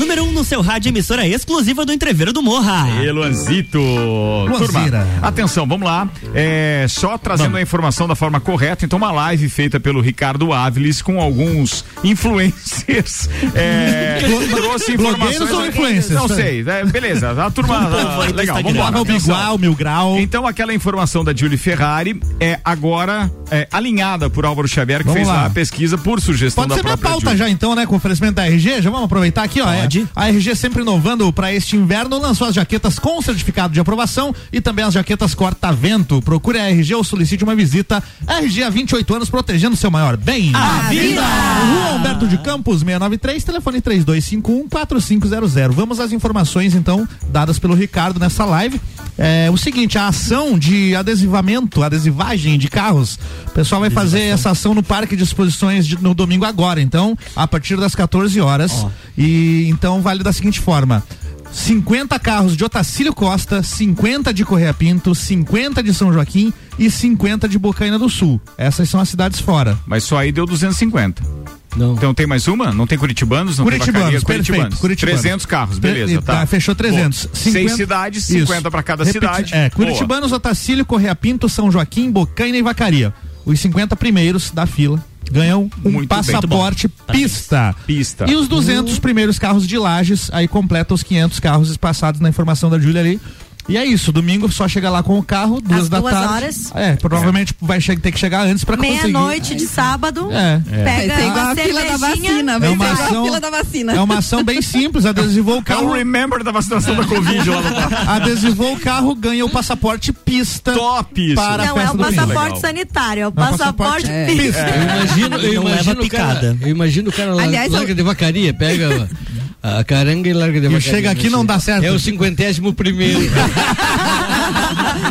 Número 1 um no seu rádio emissora exclusiva do Entreveiro do Morra. E Luanzito. Turma, atenção, vamos lá. É, só trazendo a informação da forma correta. Então, uma live feita pelo Ricardo Áviles com alguns influencers. É, trouxe informações. Ou influencers? Não sei. é, beleza. A turma. Legal, vamos Mil grau, mil grau. Então, aquela informação da Julie Ferrari é agora é, alinhada por Álvaro Xavier, que Vamos fez lá. lá a pesquisa por sugestão Pode da ser minha própria pauta Julie. já então, né? Com oferecimento da RG. Já vamos aproveitar aqui, ó. É, a RG sempre inovando para este inverno, lançou as jaquetas com certificado de aprovação e também as jaquetas corta-vento. Procure a RG ou solicite uma visita. RG há 28 anos protegendo seu maior bem. A vida! Rua Humberto de Campos, 693, telefone 3251-4500. Vamos às informações, então, dadas pelo Ricardo nessa live. É o seguinte, a ação de adesivamento, adesivagem de carros. O pessoal vai fazer essa ação no Parque de Exposições de- no domingo agora, então, a partir das 14 horas. E então vale da seguinte forma. 50 carros de Otacílio Costa, 50 de Correia Pinto, 50 de São Joaquim e 50 de Bocaina do Sul. Essas são as cidades fora. Mas só aí deu 250. Não. Então tem mais uma? Não tem curitibanos? Não Curitibanos, tem perfeito, curitibanos. curitibanos. 300 carros, beleza, tá. tá, fechou 300. Pô, Seis 50 cidades, Isso. 50 para cada Repeti- cidade. É, Boa. Curitibanos, Otacílio, Correia Pinto, São Joaquim, Bocaina e Vacaria. Os 50 primeiros da fila ganham um Muito bem. passaporte pista. Pista. E os 200 primeiros carros de Lages, aí completa os 500 carros passados na informação da Júlia ali. E é isso, domingo só chega lá com o carro, duas Às da duas tarde. horas. É, provavelmente vai che- ter que chegar antes pra conseguir. Meia-noite de sábado. É. Pega Vai igual uma a fila da vacina, É vai uma ação- a fila da vacina. É uma ação bem simples, adesivou o É o carro. remember da vacinação da Covid lá no parque. <laughs> Adesivou o carro, ganha o passaporte pista. Top isso. Para Não, a é o passaporte sanitário, é o É o passaporte passaporte É. pista. Eu imagino, eu imagino cara, picada. eu imagino o cara lá, Aliás, larga eu- de vacaria, pega <laughs> a, caranga e larga de E chega aqui não dá certo. É o cinquentésimo primeiro. <laughs>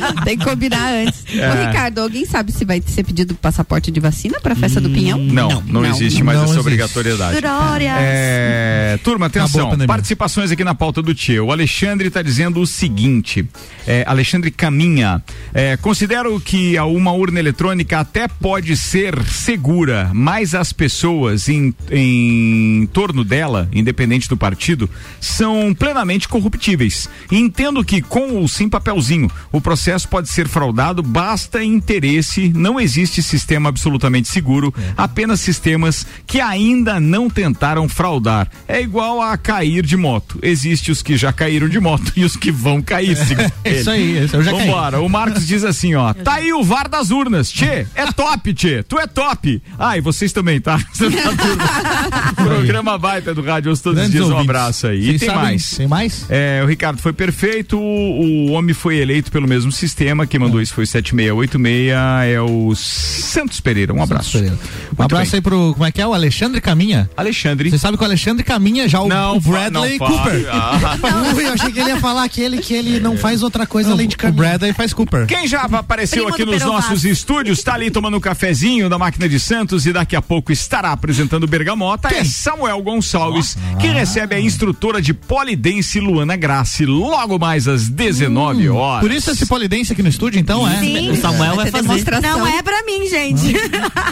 <laughs> Tem que combinar antes. É. Ô, Ricardo, alguém sabe se vai ser pedido passaporte de vacina pra festa do Pinhão? Não, não, existe mais Não essa existe. obrigatoriedade. Glórias. É, turma, a atenção. Participações aqui na pauta do Tio. O Alexandre está dizendo o seguinte: é, Alexandre Caminha. É, considero que a uma urna eletrônica até pode ser segura, mas as pessoas em, em torno dela, independente do partido, são plenamente corruptíveis. E entendo que com ou sem papelzinho, o processo pode ser fraudado, basta interesse, não existe sistema absolutamente seguro, apenas sistemas que ainda não tentaram fraudar. É igual a cair de moto. Existe os que já caíram de moto e os que vão cair. É <laughs> isso aí, esse eu já caí. Vambora. O Marcos diz assim, ó. Tá aí o VAR das urnas. Tchê, é top, Tchê. Tu é top. Ah, e vocês também, tá? <laughs> Você tá. <laughs> Programa baita do Rádio Hoje todos os Grandes dias. Um ouvintes. abraço aí. E tem sabem- mais. Tem mais? É, o Ricardo foi perfeito, o, o homem foi eleito pelo mesmo sistema, quem mandou isso foi 7686, é o Santos Pereira. Um abraço. Um Muito abraço bem. aí pro, como é que é? O Alexandre Caminha. Alexandre. Você sabe que o Alexandre Caminha já o, Não, o Bradley não. Cooper. Ah. Ui, <laughs> eu achei que ele ia falar aquele que ele não faz outra coisa Não, além de o caminhar. Bradley faz Cooper. Quem já apareceu Primo aqui nos nossos estúdios, tá ali tomando um cafezinho da máquina de Santos e daqui a pouco estará apresentando o Bergamota, é Samuel Gonçalves, que recebe a instrutora de polidense Luana Grassi, logo mais às 19 horas. Por isso esse polidense aqui no estúdio, então, é? Sim. O Samuel vai fazer. demonstração. Não é pra mim, gente.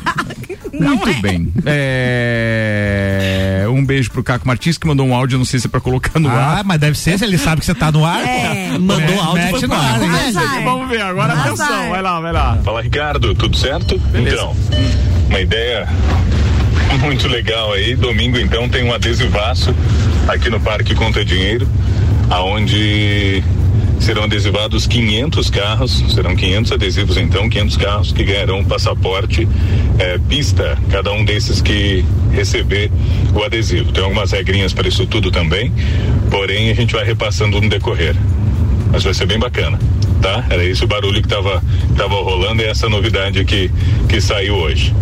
<laughs> Muito é. bem. É, Um beijo pro Caco Martins, que mandou um áudio, não sei se é pra colocar no Ah, ar. mas deve ser, se ele sabe que você tá no ar, É. Mandou Me- áudio, mete foi no ar, hein? Azar. Vamos ver agora, Azar. atenção, vai lá, vai lá. Fala Ricardo, tudo certo? Beleza. Então, uma ideia <laughs> muito legal aí. Domingo então tem um adesivaço aqui no Parque Conta Dinheiro, aonde serão adesivados 500 carros, serão 500 adesivos então, 500 carros que ganharão um passaporte eh, pista. Cada um desses que receber o adesivo. Tem algumas regrinhas para isso tudo também, porém a gente vai repassando no decorrer. Mas vai ser bem bacana, tá? Era esse o barulho que tava, tava rolando e essa novidade que, que saiu hoje.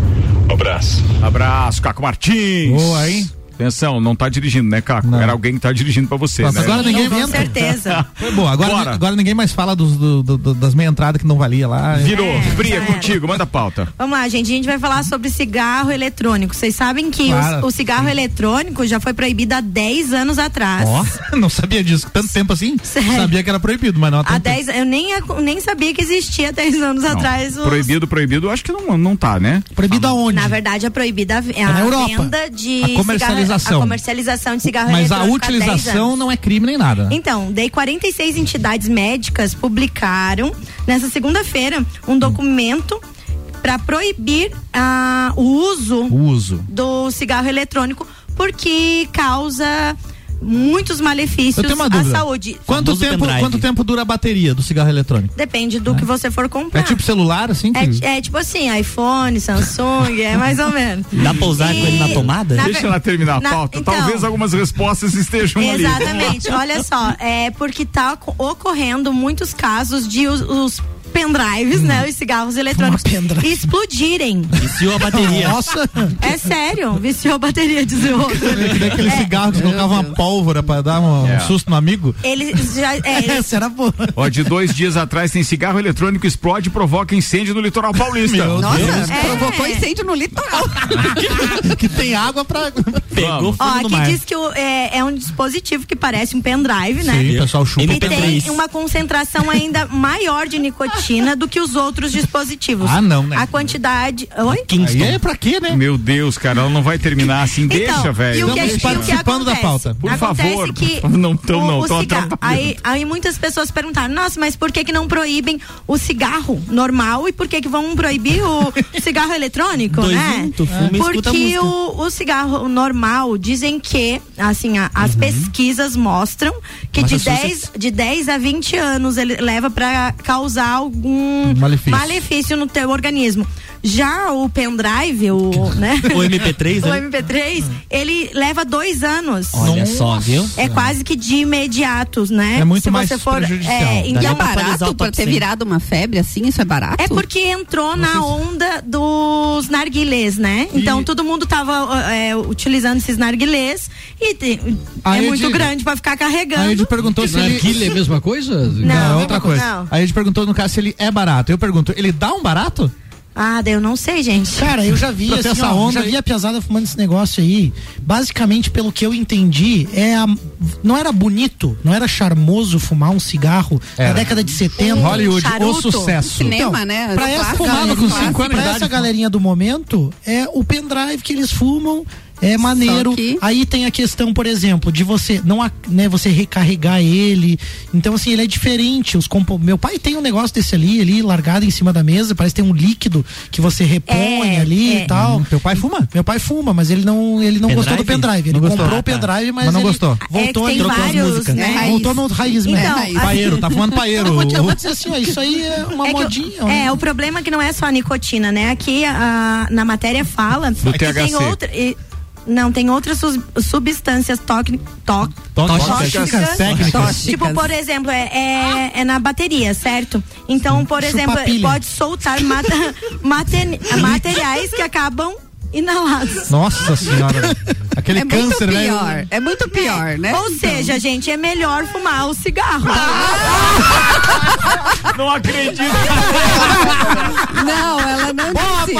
Um abraço. Abraço, Caco Martins. Boa, hein? Atenção, não tá dirigindo, né, Caco? Era alguém que tá dirigindo pra você, Nossa, né? agora ninguém Com certeza. <laughs> Foi boa. Agora, Bora. agora ninguém mais fala dos, do- do- das meia entradas que não valia lá. Virou. É, já era. contigo, manda a pauta. Vamos lá, gente. A gente vai falar sobre cigarro eletrônico. Vocês sabem que Claro, o, o cigarro eletrônico já foi proibido há 10 anos atrás. Ó, <laughs> não sabia disso. Tanto tempo assim? Sério? Sabia que era proibido, mas não há Há tanto tempo. 10 eu nem, nem sabia que existia 10 anos Não, atrás. os- Proibido, proibido, acho que não, não tá, né? Proibido aonde? Na verdade, é proibida a, a Europa. venda de A comercialização. a comercialização de cigarro Mas a eletrônico há 10 utilização não é crime nem nada. Então, daí 46 entidades médicas publicaram nessa segunda-feira um documento para proibir ah, o uso O uso. do cigarro eletrônico porque causa muitos malefícios à saúde. Quanto tempo, pendrive. quanto tempo dura a bateria do cigarro eletrônico? Depende do que você for comprar. É tipo celular, assim? que- É, é tipo assim, iPhone, Samsung, é mais ou menos. Dá pra usar com ele na tomada? Na Deixa ela terminar a na- pauta. então- Talvez algumas respostas estejam ali. Exatamente. Olha só, é porque tá co- ocorrendo muitos casos de os, os pendrives, né, os cigarros eletrônicos explodirem. Viciou a bateria. Nossa, É sério, viciou a bateria, diz o outro. que aquele cigarro que colocava uma pólvora pra dar um, É. um susto no amigo. Eles já é, <laughs> eles- Essa era boa. Ó, de dois dias atrás tem cigarro eletrônico explode e provoca incêndio no litoral paulista. Meu Nossa, Deus. É. provocou incêndio no litoral. <laughs> que tem água pra. Pegou fogo Ó, no aqui mar. diz que o- é, é um dispositivo que parece um pendrive, né? Sim, o pessoal chupa. E tem MP3. uma concentração ainda maior de nicotina do que os outros dispositivos. Ah, não, né? A quantidade. Oi? Aí é pra quê, né? Meu Deus, cara, ela não vai terminar assim. Deixa, Então, velho. E o que, Estamos e o que participando da pauta. Por Acontece favor, que não tão, o, não, o cigarro, aí, aí muitas pessoas perguntaram, nossa, mas por que que não proíbem o cigarro normal e por que que vão proibir o <laughs> cigarro eletrônico, Dois né? Porque o, o cigarro normal dizem que, assim, a- as pesquisas mostram que de Massachusetts. 10, de 10 a 20 anos ele leva para causar algum Malefício. malefício no teu organismo. Já o pendrive, o, <laughs> né? O MP3, o né? MP3, ele leva dois anos. Olha só, viu? É quase que de imediato, né? É muito Se mais você for, prejudicial. é, então, E é barato pra ter 100. virado uma febre assim? Isso é barato? é porque entrou na onda dos narguilés, né? Então todo mundo tava é, utilizando esses narguilés e Aí é eu muito grande pra ficar Aí a carregando. gente perguntou se ele. Narguilha é a mesma coisa? Não, é Não, outra coisa. não. Aí a gente perguntou no caso se ele é barato. Eu pergunto, ele dá um barato? Ah, daí eu não sei, gente. Cara, eu já vi, assim, essa ó, onda já aí. vi a piazada fumando esse negócio aí. Basicamente, pelo que eu entendi, é a- não era bonito, não era charmoso fumar um cigarro Era. na década de 70. Hollywood, o sucesso. Cinema, né? Pra essa, galerinha, com cinco anos pra idade, essa galerinha do momento, é o pendrive que eles fumam. É maneiro. que- Aí tem a questão, por exemplo, de você não né, você recarregar ele. Então assim, ele é diferente. Os compo... Meu pai tem um negócio desse ali, ali largado em cima da mesa, parece que tem um líquido que você repõe É, ali é. e tal. Hum, teu pai fuma? Meu pai fuma, mas ele não, ele não gostou do Pendrive? Ele Não gostou. comprou Ah, o tá. pendrive, mas, Mas não ele gostou. É Voltou tem e trocou as vários, músicas. né? Raiz. Voltou no raiz mesmo. Então, raiz. Paeiro, tá fumando <laughs> paeiro. Eu vou, eu vou <laughs> dizer assim, ó, isso aí é uma É o- modinha. é, o problema é que não é só a nicotina, né? Aqui a- na matéria fala Do que tem THC. outra. e- não, tem outras substâncias tóxicas. Tóxicas. Técnicas. Tóxicas. Tipo, por exemplo, é, é, é na bateria, certo? Então, por exemplo, pode soltar mata- <laughs> materiais que acabam inalados. Nossa senhora. Aquele É muito câncer, né? pior. É muito pior, né? Ou seja, gente, é melhor fumar o cigarro. <laughs> Não acredito. Não, ela não disse.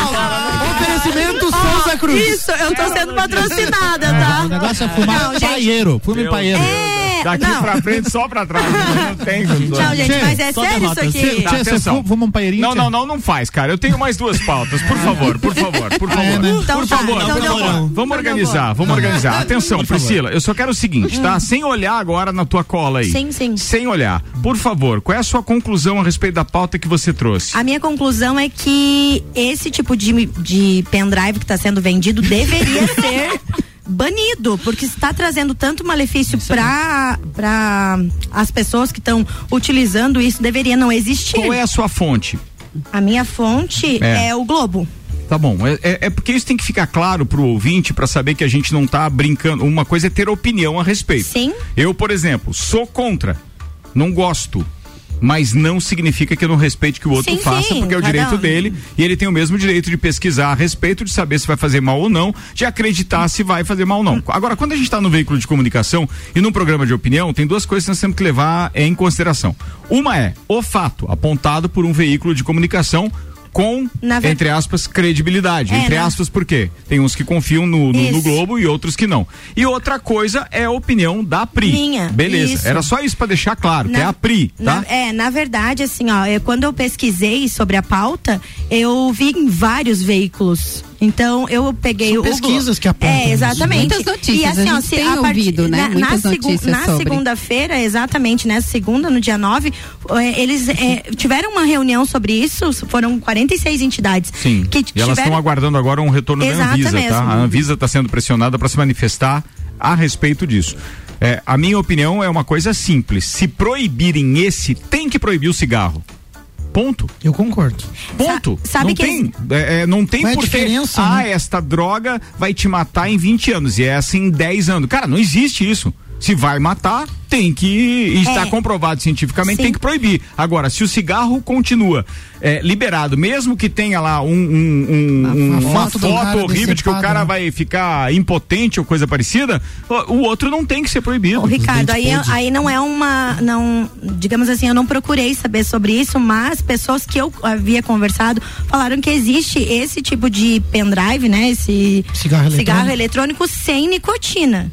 Oferecimento Souza Cruz. Isso, eu tô sendo patrocinada, O tá? negócio é fumar Não, paeiro. Fume Meu paeiro. É, Daqui não. pra frente, só pra trás. Não tem Não, gente, mas é sério isso aqui. Tchê, você fuma um paeirinho? Não, não, não, não faz, cara. Eu tenho mais duas pautas. Por favor, por favor, por favor. é, né? Então por tá, favor, então por favor. Vamos Então organizar, vamos organizar. Atenção. Priscila, eu só quero o seguinte, tá? Sem olhar agora na tua cola aí. Sim, sim. Sem olhar. Por favor, qual é a sua conclusão a respeito da pauta que você trouxe? A minha conclusão é que esse tipo de, de pendrive que está sendo vendido deveria <laughs> ser banido, porque está trazendo tanto malefício para para as pessoas que estão utilizando isso, deveria não existir. Qual é a sua fonte? A minha fonte É. é, o Globo. Tá bom, é, é- é porque isso tem que ficar claro pro ouvinte pra saber que a gente não tá brincando. Uma coisa é ter opinião a respeito. Sim. Eu, por exemplo, sou contra, não gosto. Mas não significa que eu não respeite que o outro Sim, faça, sim, porque é o direito um. dele e ele tem o mesmo direito de pesquisar a respeito, de saber se vai fazer mal ou não, de acreditar se vai fazer mal ou não. Agora, quando a gente está no veículo de comunicação e num programa de opinião, tem duas coisas que nós temos que levar em consideração. Uma é o fato apontado por um veículo de comunicação com, entre aspas, credibilidade. É, entre né? aspas, por quê? Tem uns que confiam no, no- no. Globo e outros que não. E outra coisa é a opinião da Pri. Minha, Beleza. isso. Era só isso para deixar claro, que Na- é a Pri, tá? Na- é, na verdade, assim, ó, eu- quando eu pesquisei sobre a pauta, eu vi em vários veículos. Então, eu peguei São o. Pesquisas que apontam É, exatamente. Muitas notícias, E assim, a ó, se a partir- ouvido, né? Na, na segu- na sobre. segunda-feira, exatamente, nessa segunda, no dia 9, eh, eles eh, tiveram uma reunião sobre isso, foram 46 entidades. Sim. Que e elas estão tiveram- aguardando agora um retorno da Exato Anvisa, mesmo. tá? A Anvisa está sendo pressionada para se manifestar a respeito disso. É, a minha opinião é uma coisa simples. Se proibirem esse, tem que proibir o cigarro. Ponto. Eu concordo. Ponto. Sa- sabe não que tem, é, é, não tem Qual é a por que, diferença, ah, né? esta droga vai te matar em 20 anos e essa em 10 anos. Cara, não existe isso. Se vai matar, tem que. e Está É. comprovado cientificamente, Sim. tem que proibir. Agora, se o cigarro continua é, liberado, mesmo que tenha lá um, um- um- um- Uma uma foto foto, horrível de que o cara né? vai ficar impotente ou coisa parecida, o, outro não tem que ser proibido. Ô, Ricardo, aí, aí não é uma. Não, digamos assim, eu não procurei saber sobre isso, mas pessoas que eu havia conversado falaram que existe esse tipo de pendrive, né? Esse Cigarro eletrônico. eletrônico sem nicotina.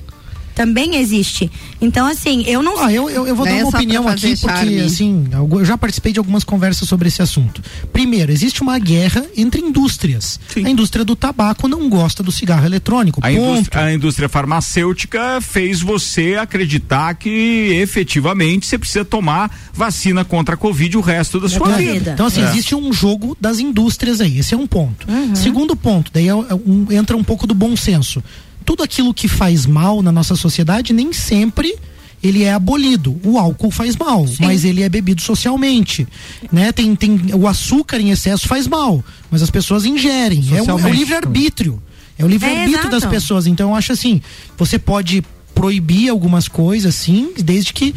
Também existe. Então, assim, eu não Ah, eu, eu, eu vou dar é uma opinião aqui, porque, charme. assim, algu- eu já participei de algumas conversas sobre esse assunto. Primeiro, existe uma guerra entre indústrias. A indústria do tabaco não gosta do cigarro eletrônico. A ponto. indústria, a indústria farmacêutica fez você acreditar que efetivamente você precisa tomar vacina contra a Covid o resto da sua É. vida. Então, assim, É. existe um jogo das indústrias aí. Esse é um ponto. Uhum. Segundo ponto, daí é um- entra um pouco do bom senso. Tudo aquilo que faz mal na nossa sociedade nem sempre ele é abolido. O álcool faz mal, mas ele é bebido socialmente, né? Tem, tem o açúcar em excesso faz mal, mas as pessoas ingerem. É, um- é o Socialmente livre arbítrio. É o livre arbítrio É, das pessoas. Então eu acho assim, você pode proibir algumas coisas, sim, desde que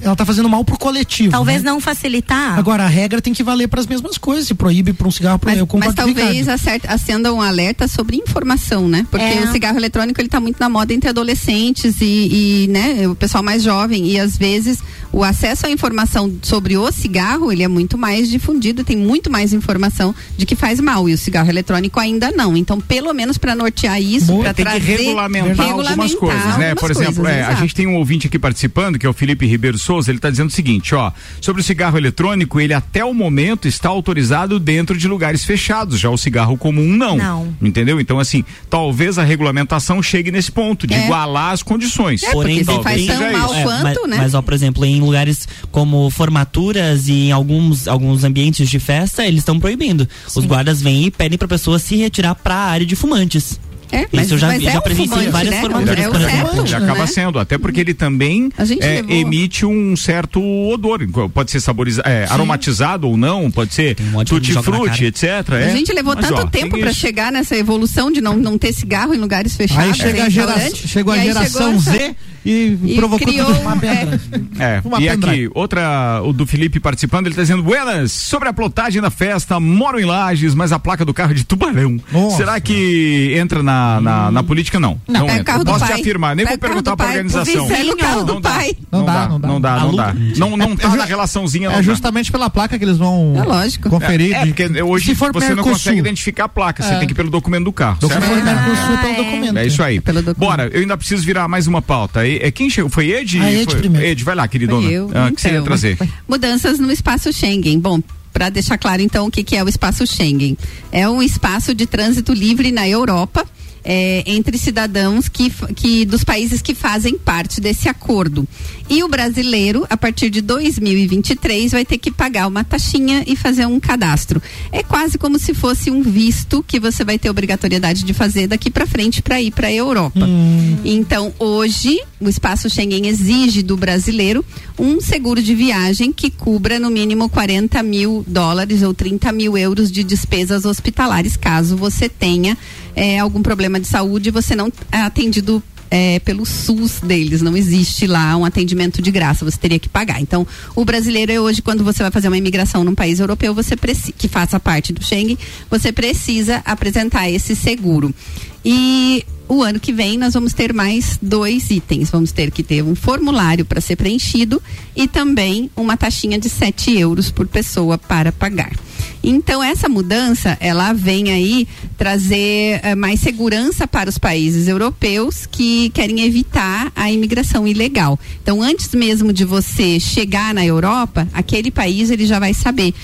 ela tá fazendo mal pro coletivo. Talvez né? não facilitar. Agora, a regra tem que valer para as mesmas coisas. Se proíbe para um cigarro, Mas, eu mas talvez acerte- acenda um alerta sobre informação, né? Porque É. o cigarro eletrônico ele tá muito na moda entre adolescentes e, e, né, o pessoal mais jovem e às vezes o acesso à informação sobre o cigarro ele é muito mais difundido, tem muito mais informação de que faz mal e o cigarro eletrônico ainda não. Então, pelo menos para nortear isso, para Tem que trazer regulamentar, algumas coisas, né? algumas Por exemplo, coisas, é, a gente tem um ouvinte aqui participando, que é o Felipe Ribeiro Souza, ele está dizendo o seguinte, ó, sobre o cigarro eletrônico, ele até o momento está autorizado dentro de lugares fechados, já o cigarro comum não. Não. Entendeu? Então, assim, talvez a regulamentação chegue nesse ponto, de É. igualar as condições. É, porque se faz tão mal isso. É, quanto, mas, né? mas, ó, por exemplo, em lugares como formaturas e em alguns, alguns ambientes de festa, eles estão proibindo. Os guardas vêm e pedem pra pessoa se retirar pra área de fumantes. É, Isso eu já, mas já é presenciei fumante, várias né? formaturas, É certo. Né? acaba sendo, até porque ele também é, emite um certo odor. Pode ser saborizado, é, aromatizado ou não, pode ser um tutti-frutti, etc. A é. gente levou Mas, tanto ó, tempo tem para chegar nessa evolução de não, não ter cigarro em lugares fechados. Aí chega a gera, chegou a aí geração chegou essa- Z <laughs> e, e provocou criou. Uma pedra. É, Uma e pendrive. aqui, outra, o do Felipe participando, ele tá dizendo, Buenas, sobre a plotagem da festa, moro em Lages, mas a placa do carro é de tubarão. Nossa. Será que entra na, na, na política? Não. Não, pega o entra. carro do Posso te afirmar, nem Pega vou perguntar pra organização. Carro do não dá, pai. Não, Não dá, não dá. não dá, não dá. Não, não tá na relaçãozinha, não É justamente pela placa que eles vão É conferir. É, de- porque hoje Se for você não consegue identificar a placa, você É. tem que ir pelo documento do carro. Mercosul, Ah, pelo é. documento. É isso aí. Documento. Bora, eu ainda preciso virar mais uma pauta. É, quem chegou? Foi Ed? A Ed Foi- primeiro. Ed, vai lá, queridona. Foi eu. Ah, que você ia Então, trazer? Mudanças no espaço Schengen. Bom, para deixar claro então o que, que é o espaço Schengen. É um espaço de trânsito livre na Europa. É, entre cidadãos que, que dos países que fazem parte desse acordo. E o brasileiro, a partir de 2023, vai ter que pagar uma taxinha e fazer um cadastro. É quase como se fosse um visto que você vai ter obrigatoriedade de fazer daqui para frente para ir para a Europa. Então, hoje, o espaço Schengen exige do brasileiro um seguro de viagem que cubra no mínimo 40 mil dólares ou 30 mil euros de despesas hospitalares, caso você tenha eh, algum problema de saúde você não é atendido é, pelo SUS deles, não existe lá um atendimento de graça, você teria que pagar. Então, o brasileiro é hoje, quando você vai fazer uma imigração num país europeu, você precisa, que faça parte do Schengen, você precisa apresentar esse seguro. E o ano que vem nós vamos ter mais dois itens. Vamos ter que ter um formulário para ser preenchido e também uma taxinha de 7 euros por pessoa para pagar. Então essa mudança ela vem aí trazer eh, mais segurança para os países europeus que querem evitar a imigração ilegal. Então antes mesmo de você chegar na Europa, aquele país ele já vai saber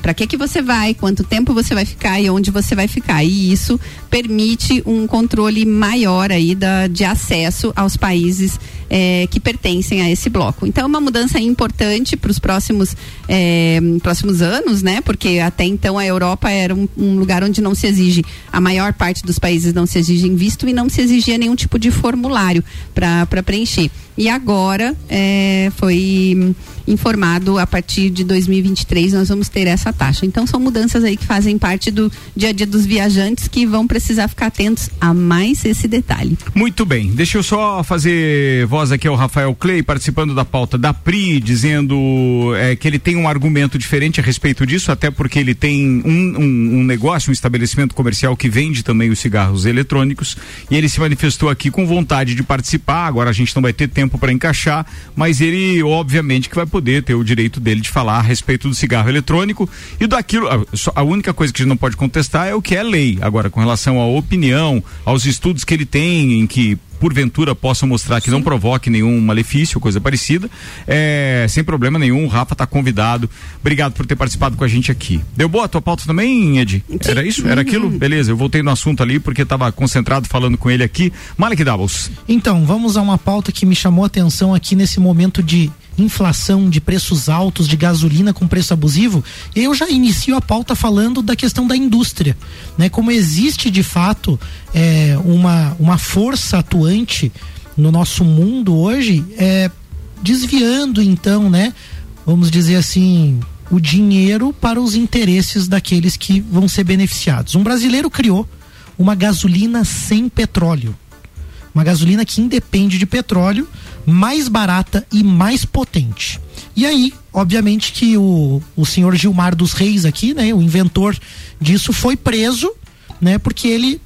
para que que você vai, quanto tempo você vai ficar e onde você vai ficar. E isso permite um controle maior aí da, de acesso aos países eh, que pertencem a esse bloco. Então é uma mudança importante para os próximos eh, próximos anos, né? Porque até então a Europa era um, um lugar onde não se exige, a maior parte dos países não se exigem visto e não se exigia nenhum tipo de formulário para preencher. E agora eh, foi informado a partir de 2023 nós vamos ter essa taxa. Então são mudanças aí que fazem parte do dia a dia dos viajantes que vão precisar ficar atentos a mais esse detalhe. Muito bem, deixa eu só fazer voz aqui ao Rafael Clay, participando da pauta da PRI, dizendo é, que ele tem um argumento diferente a respeito disso, até porque ele tem um, um- um negócio, um estabelecimento comercial que vende também os cigarros eletrônicos, e ele se manifestou aqui com vontade de participar. Agora a gente não vai ter tempo para encaixar, mas ele, obviamente, que vai poder ter o direito dele de falar a respeito do cigarro eletrônico e daquilo. A, a única coisa que a gente não pode contestar é o que é lei. Agora, com relação à opinião, aos estudos que ele tem, em que porventura possa mostrar que não provoque nenhum malefício, coisa parecida, é, sem problema nenhum, o Rafa está convidado. Obrigado por ter participado com a gente aqui. Deu boa a tua pauta também, Ed? Era isso? Era aquilo? Beleza, eu voltei no assunto ali porque estava concentrado falando com ele aqui. Malek Doubles. Então, vamos a uma pauta que me chamou a atenção aqui nesse momento de inflação, de preços altos, de gasolina com preço abusivo. Eu já inicio a pauta falando da questão da indústria, né? Como existe de fato é, uma, uma força atuante no nosso mundo hoje, é, desviando então, né? Vamos dizer assim, o dinheiro para os interesses daqueles que vão ser beneficiados. Um brasileiro criou uma gasolina sem petróleo uma gasolina que independe de petróleo, mais barata e mais potente. E aí, obviamente que o, o senhor Gilmar dos Reis aqui, né, o inventor disso, foi preso, né, porque ele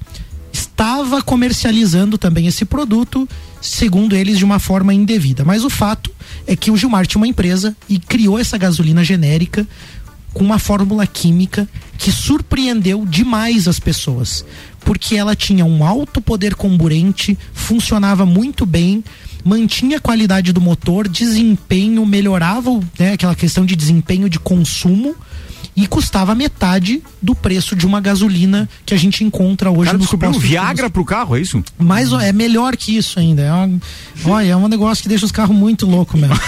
estava comercializando também esse produto, segundo eles, de uma forma indevida. Mas o fato é que o Gilmar tinha uma empresa e criou essa gasolina genérica com uma fórmula química que surpreendeu demais as pessoas, porque ela tinha um alto poder comburente, funcionava muito bem, mantinha a qualidade do motor, desempenho, melhorava né, aquela questão de desempenho de consumo e custava metade do preço de uma gasolina que a gente encontra hoje cara nos um postos de Viagra pro carro, é isso? mas ó, é melhor que isso ainda. É uma, olha, é um negócio que deixa os carros muito loucos mesmo.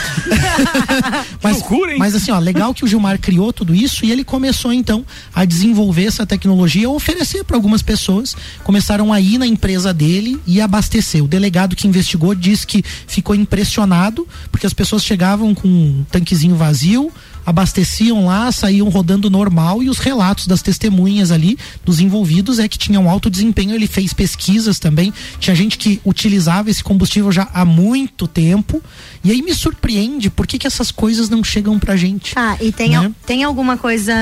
<laughs> mas, mas assim, ó, legal que o Gilmar criou tudo isso e ele começou então a desenvolver essa tecnologia, oferecer para algumas pessoas. Começaram a ir na empresa dele e abastecer. O delegado que investigou disse que ficou impressionado porque as pessoas chegavam com um tanquezinho vazio, abasteciam lá, saíam rodando normal e os relatos das testemunhas ali dos envolvidos é que tinha um alto desempenho. Ele fez pesquisas também. Tinha gente que utilizava esse combustível já há muito tempo. E aí me surpreende por que, que essas coisas não chegam pra gente. Ah, e tem, né? al- tem alguma coisa,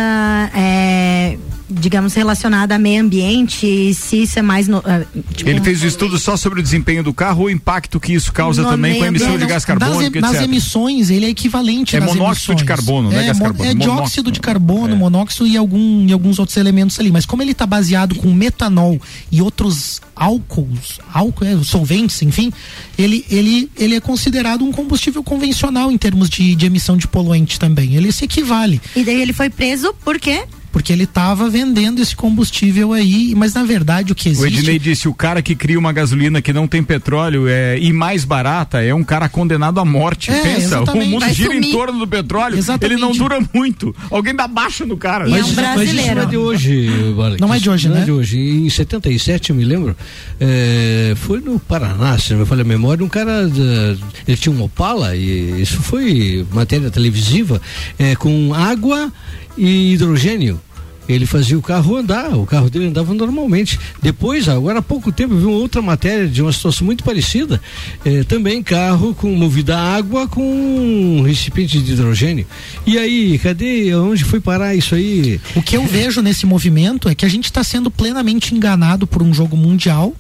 é, digamos, relacionada a meio ambiente, se isso é mais. No, ah, tipo, Ele fez o estudo só sobre o desempenho do carro, o impacto que isso causa No também com a emissão de gás nas, carbônico, nas etc. emissões, ele é equivalente É nas monóxido de emissões. carbono, não é gás carbono, É monóxido. dióxido de carbono, monóxido e, algum, e alguns outros elementos ali. Mas como ele está baseado com metanol e outros álcools, álcool, é, solventes, enfim, ele, ele, ele é considerado um combustível convencional em termos de, de emissão de poluente também. Ele se equivale. E daí ele foi preso por quê? Porque ele estava vendendo esse combustível aí, mas na verdade o que O existe Ednei disse: o cara que cria uma gasolina que não tem petróleo é, e mais barata é um cara condenado à morte. É, Pensa, o exatamente. mundo Vai gira em sumir. torno do petróleo. Exatamente. Ele não dura muito. Alguém dá baixa no cara. E é um Mas brasileiro. isso não é de hoje, Alex. Não é de hoje, não né? é de hoje. Em 77, eu me lembro, eh, foi no Paraná, se não me falha a memória, um cara, da- ele tinha um Opala, e isso foi matéria televisiva, eh, com água e hidrogênio. Ele fazia o carro andar, o carro dele andava normalmente. Depois, agora há pouco tempo, eu vi uma outra matéria de uma situação muito parecida. eh, também carro com movida água com um recipiente de hidrogênio. E aí, cadê? Onde foi parar isso aí? O que eu vejo nesse movimento é que a gente está sendo plenamente enganado por um jogo mundial,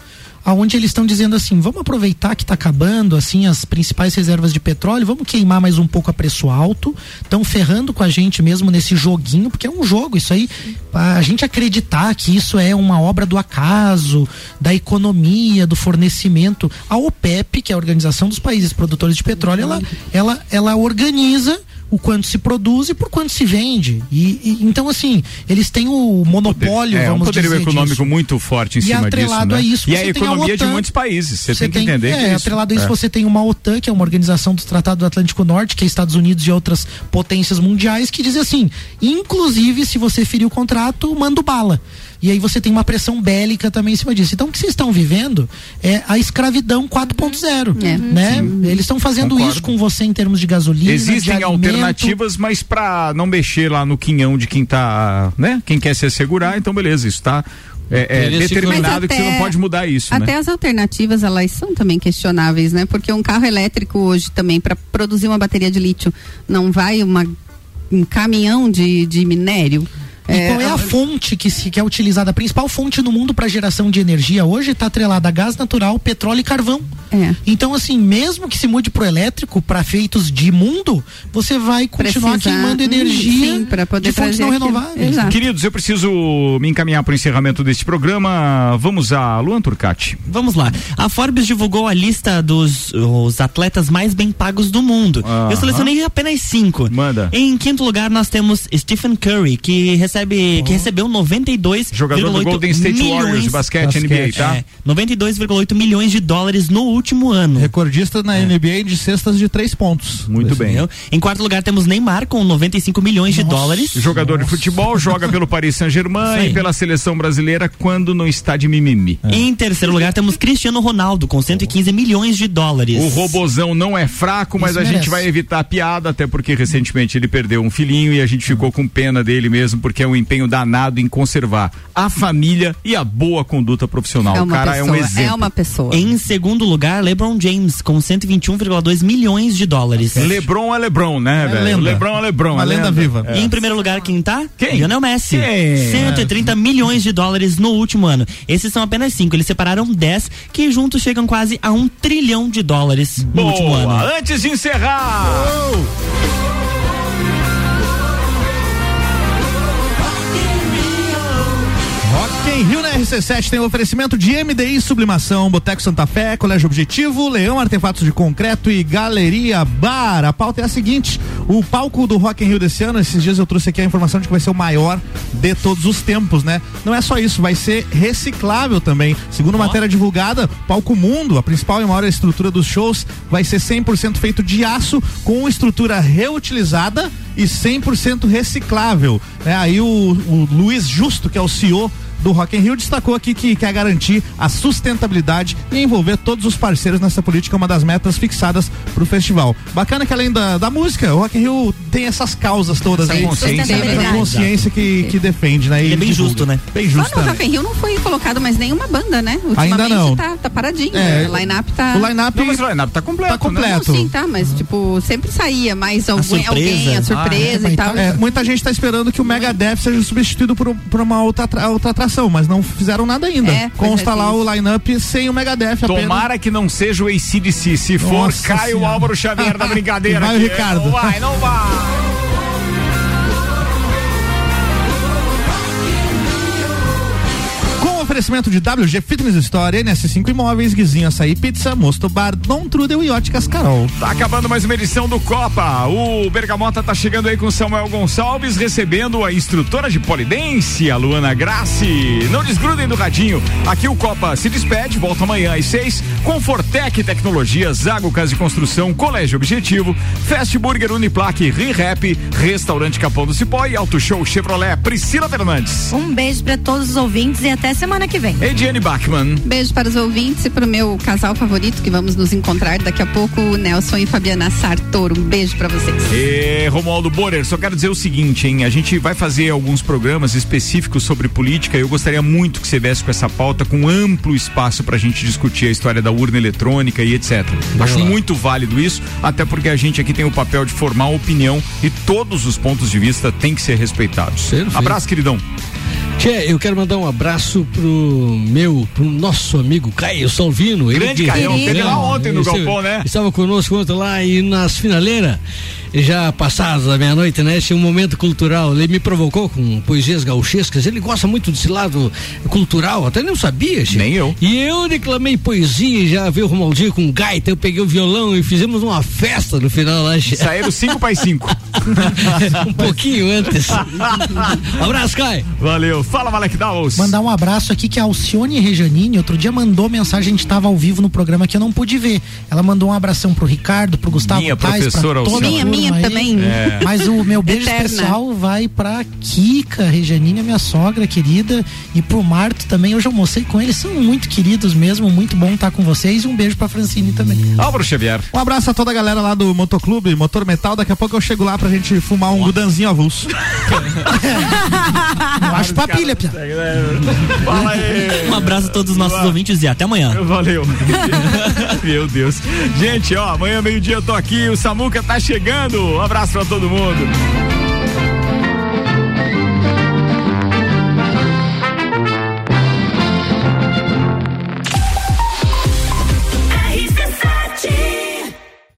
aonde eles estão dizendo assim, vamos aproveitar que está acabando assim as principais reservas de petróleo, vamos queimar mais um pouco a preço alto, estão ferrando com a gente mesmo nesse joguinho, porque é um jogo, isso aí, a gente acreditar que isso é uma obra do acaso, da economia, do fornecimento, a OPEP, que é a Organização dos Países Produtores de Petróleo, ela, ela, ela organiza o quanto se produz e por quanto se vende. E, e- então assim, eles têm o monopólio, é um vamos poderio dizer econômico disso. muito forte em E cima disso. atrelado Né? a isso, e a você tem a economia de muitos países. Você, tem que entender é, que é isso. atrelado a isso, É. você tem uma OTAN, que é uma organização do Tratado do Atlântico Norte, que é Estados Unidos e outras potências mundiais, que diz assim: inclusive, se você ferir o contrato, manda bala. E aí você tem uma pressão bélica também em cima disso. Então, o que vocês estão vivendo é a escravidão 4.0. É. Né? Eles estão fazendo Concordo. isso com você em termos de gasolina. de Existem alimento. alternativas, mas pra não mexer lá no quinhão de quem tá, né? Quem quer se assegurar, então beleza, isso tá é, é determinado Mas que você não até- pode mudar isso, Até né? as alternativas, elas são também questionáveis, né? Porque um carro elétrico hoje também, para produzir uma bateria de lítio, não vai uma, um caminhão de, de minério? E qual é a fonte que, se, que é utilizada? A principal fonte no mundo para geração de energia hoje está atrelada a gás natural, petróleo e carvão. É. Então, assim, mesmo que se mude pro elétrico, para feitos de mundo, você vai continuar Precisar, queimando hum, energia sim, pra poder de fontes não renováveis. Exato. Queridos, eu preciso me encaminhar para o encerramento deste programa. Vamos a Luan Turcati. Vamos lá. A Forbes divulgou a lista dos os atletas mais bem pagos do mundo. Aham. Eu selecionei apenas cinco. Manda. Em quinto lugar, nós temos Stephen Curry, que recebe que recebeu 92 Jogador do Golden State Warriors de basquete, NBA, tá? É, 92,8 milhões de dólares no último ano. Recordista na NBA de cestas de três pontos. Muito bem. Entendeu? Em quarto lugar temos Neymar com 95 milhões de dólares. Jogador de futebol, joga pelo Paris Saint-Germain <laughs> e pela seleção brasileira quando não está de mimimi. Em terceiro lugar temos Cristiano Ronaldo com 115 milhões de dólares. O robozão não é fraco, mas Isso a gente merece. vai evitar a piada, até porque recentemente ele perdeu um filhinho e a gente ficou com pena dele mesmo, porque é um empenho danado em conservar a família e a boa conduta profissional. É o cara pessoa, é um exemplo. é uma pessoa. Em segundo lugar, LeBron James com 121,2 milhões de dólares. Lebron é Lebron, né, velho? lenda. Lebron é Lebron. Uma é lenda viva. E em primeiro lugar, quem tá? Quem? Lionel Messi. Quem? 130 milhões de dólares no último ano. Esses são apenas cinco. Eles separaram 10, que juntos chegam quase a um trilhão de dólares no último ano. Boa! Antes de encerrar, Rock in Rio na RC7 tem o oferecimento de MDI Sublimação, Boteco Santa Fé, Colégio Objetivo, Leão Artefatos de Concreto e Galeria Bar. A pauta é a seguinte: o palco do Rock in Rio desse ano, esses dias eu trouxe aqui a informação de que vai ser o maior de todos os tempos, né? Não é só isso, vai ser reciclável também. Segundo matéria divulgada, Palco Mundo, a principal e maior estrutura dos shows, vai ser 100% feito de aço com estrutura reutilizada e 100% reciclável. É, aí o, o Luiz Justo, que é o CEO do Rock in Rio destacou aqui que quer garantir a sustentabilidade e envolver todos os parceiros nessa política, uma das metas fixadas para o festival. Bacana que além da, da música, o Rock in Rio tem essas causas todas Essa aí, consciência, essa né? consciência que, que defende, né? Ele E é bem divulga. justo, né? Bem Só justo. no também. Rock in Rio não foi colocado mais nenhuma banda, né? Ultimamente Ainda não. Tá, tá paradinho. É, o line-up tá. O line-up não, mas o line-up tá completo, tá completo. Não, sim, tá, mas tipo, sempre saía mais alguém, surpresa. alguém a surpresa Ah, e tal. É, muita gente está esperando que o Megadeth seja substituído por, por uma outra, outra atração, mas não fizeram nada ainda. É, Consta é, lá o line-up sem o Megadeth apenas. Tomara que não seja o ACDC. Se for, Nossa cai o. Álvaro Xavier da <laughs> brincadeira. Vai o. Ricardo. Não vai, não vai. Oferecimento de WG Fitness Store, NS5 Imóveis, Guizinho Açaí Pizza, Mosto Bar, Dom Trudel e Óticas Carol. Tá acabando mais uma edição do Copa. O Bergamota tá chegando aí com Samuel Gonçalves, recebendo a instrutora de polidense, a Luana Grassi. Não desgrudem do radinho. Aqui o Copa se despede, volta amanhã às seis, com Fortec Tecnologias, Zago Casa de Construção, Colégio Objetivo, Fast Burger Uniplaque, ReHap, Restaurante Capão do Cipó e Auto Show Chevrolet. Priscila Fernandes. Um beijo pra todos os ouvintes e até semana que vem. Ediane Bachmann. Beijo para os ouvintes e para o meu casal favorito que vamos nos encontrar daqui a pouco, o Nelson e Fabiana Sartor. Um beijo para vocês. E Romualdo Borer, só quero dizer o seguinte, hein? A gente vai fazer alguns programas específicos sobre política e eu gostaria muito que você viesse com essa pauta com amplo espaço pra gente discutir a história da urna eletrônica e etc. Acho lá. muito válido isso, até porque a gente aqui tem o papel de formar opinião e todos os pontos de vista têm que ser respeitados. Perfeito. Abraço, queridão. Tchê, eu quero mandar um abraço pro meu, pro nosso amigo Caio Salvino. Ele Grande Caião, teve lá ontem no Galpão, né? Estava conosco ontem lá e nas finaleiras, já passadas a meia-noite, né? Esse é um momento cultural. Ele me provocou com poesias gauchescas. Ele gosta muito desse lado cultural, até não sabia, Tchê. Nem eu. E eu declamei poesia e já veio o Romaldinho com gaita, eu peguei o violão e fizemos uma festa no final lá. Tchê. Saíram 5 para 5. um pouquinho antes. <laughs> abraço, Caio. Valeu. Fala, Malek Davos. Mandar um abraço aqui que a Alcione Rejanini outro dia mandou mensagem, a gente estava ao vivo no programa que eu não pude ver. Ela mandou um abração pro Ricardo, pro Gustavo Minha Tais, pra professora toda Alcione. Minha, turma minha aí. também. É. Mas o meu beijo Eterna. especial vai pra Kika Rejanini, a minha sogra querida, e pro Marto também. Eu já almocei com eles, são muito queridos mesmo, muito bom estar com vocês. E um beijo pra Francine também. Álvaro Xavier. Um abraço a toda a galera lá do Motoclube, Motor Metal. Daqui a pouco eu chego lá pra gente fumar um gudanzinho avulso. <laughs> Eu acho papilha, Pia. Fala aí. Um abraço a todos os nossos ouvintes e até amanhã. Valeu. <laughs> Meu Deus. Gente, ó, amanhã meio-dia eu tô aqui, o Samuca tá chegando. Um abraço pra todo mundo.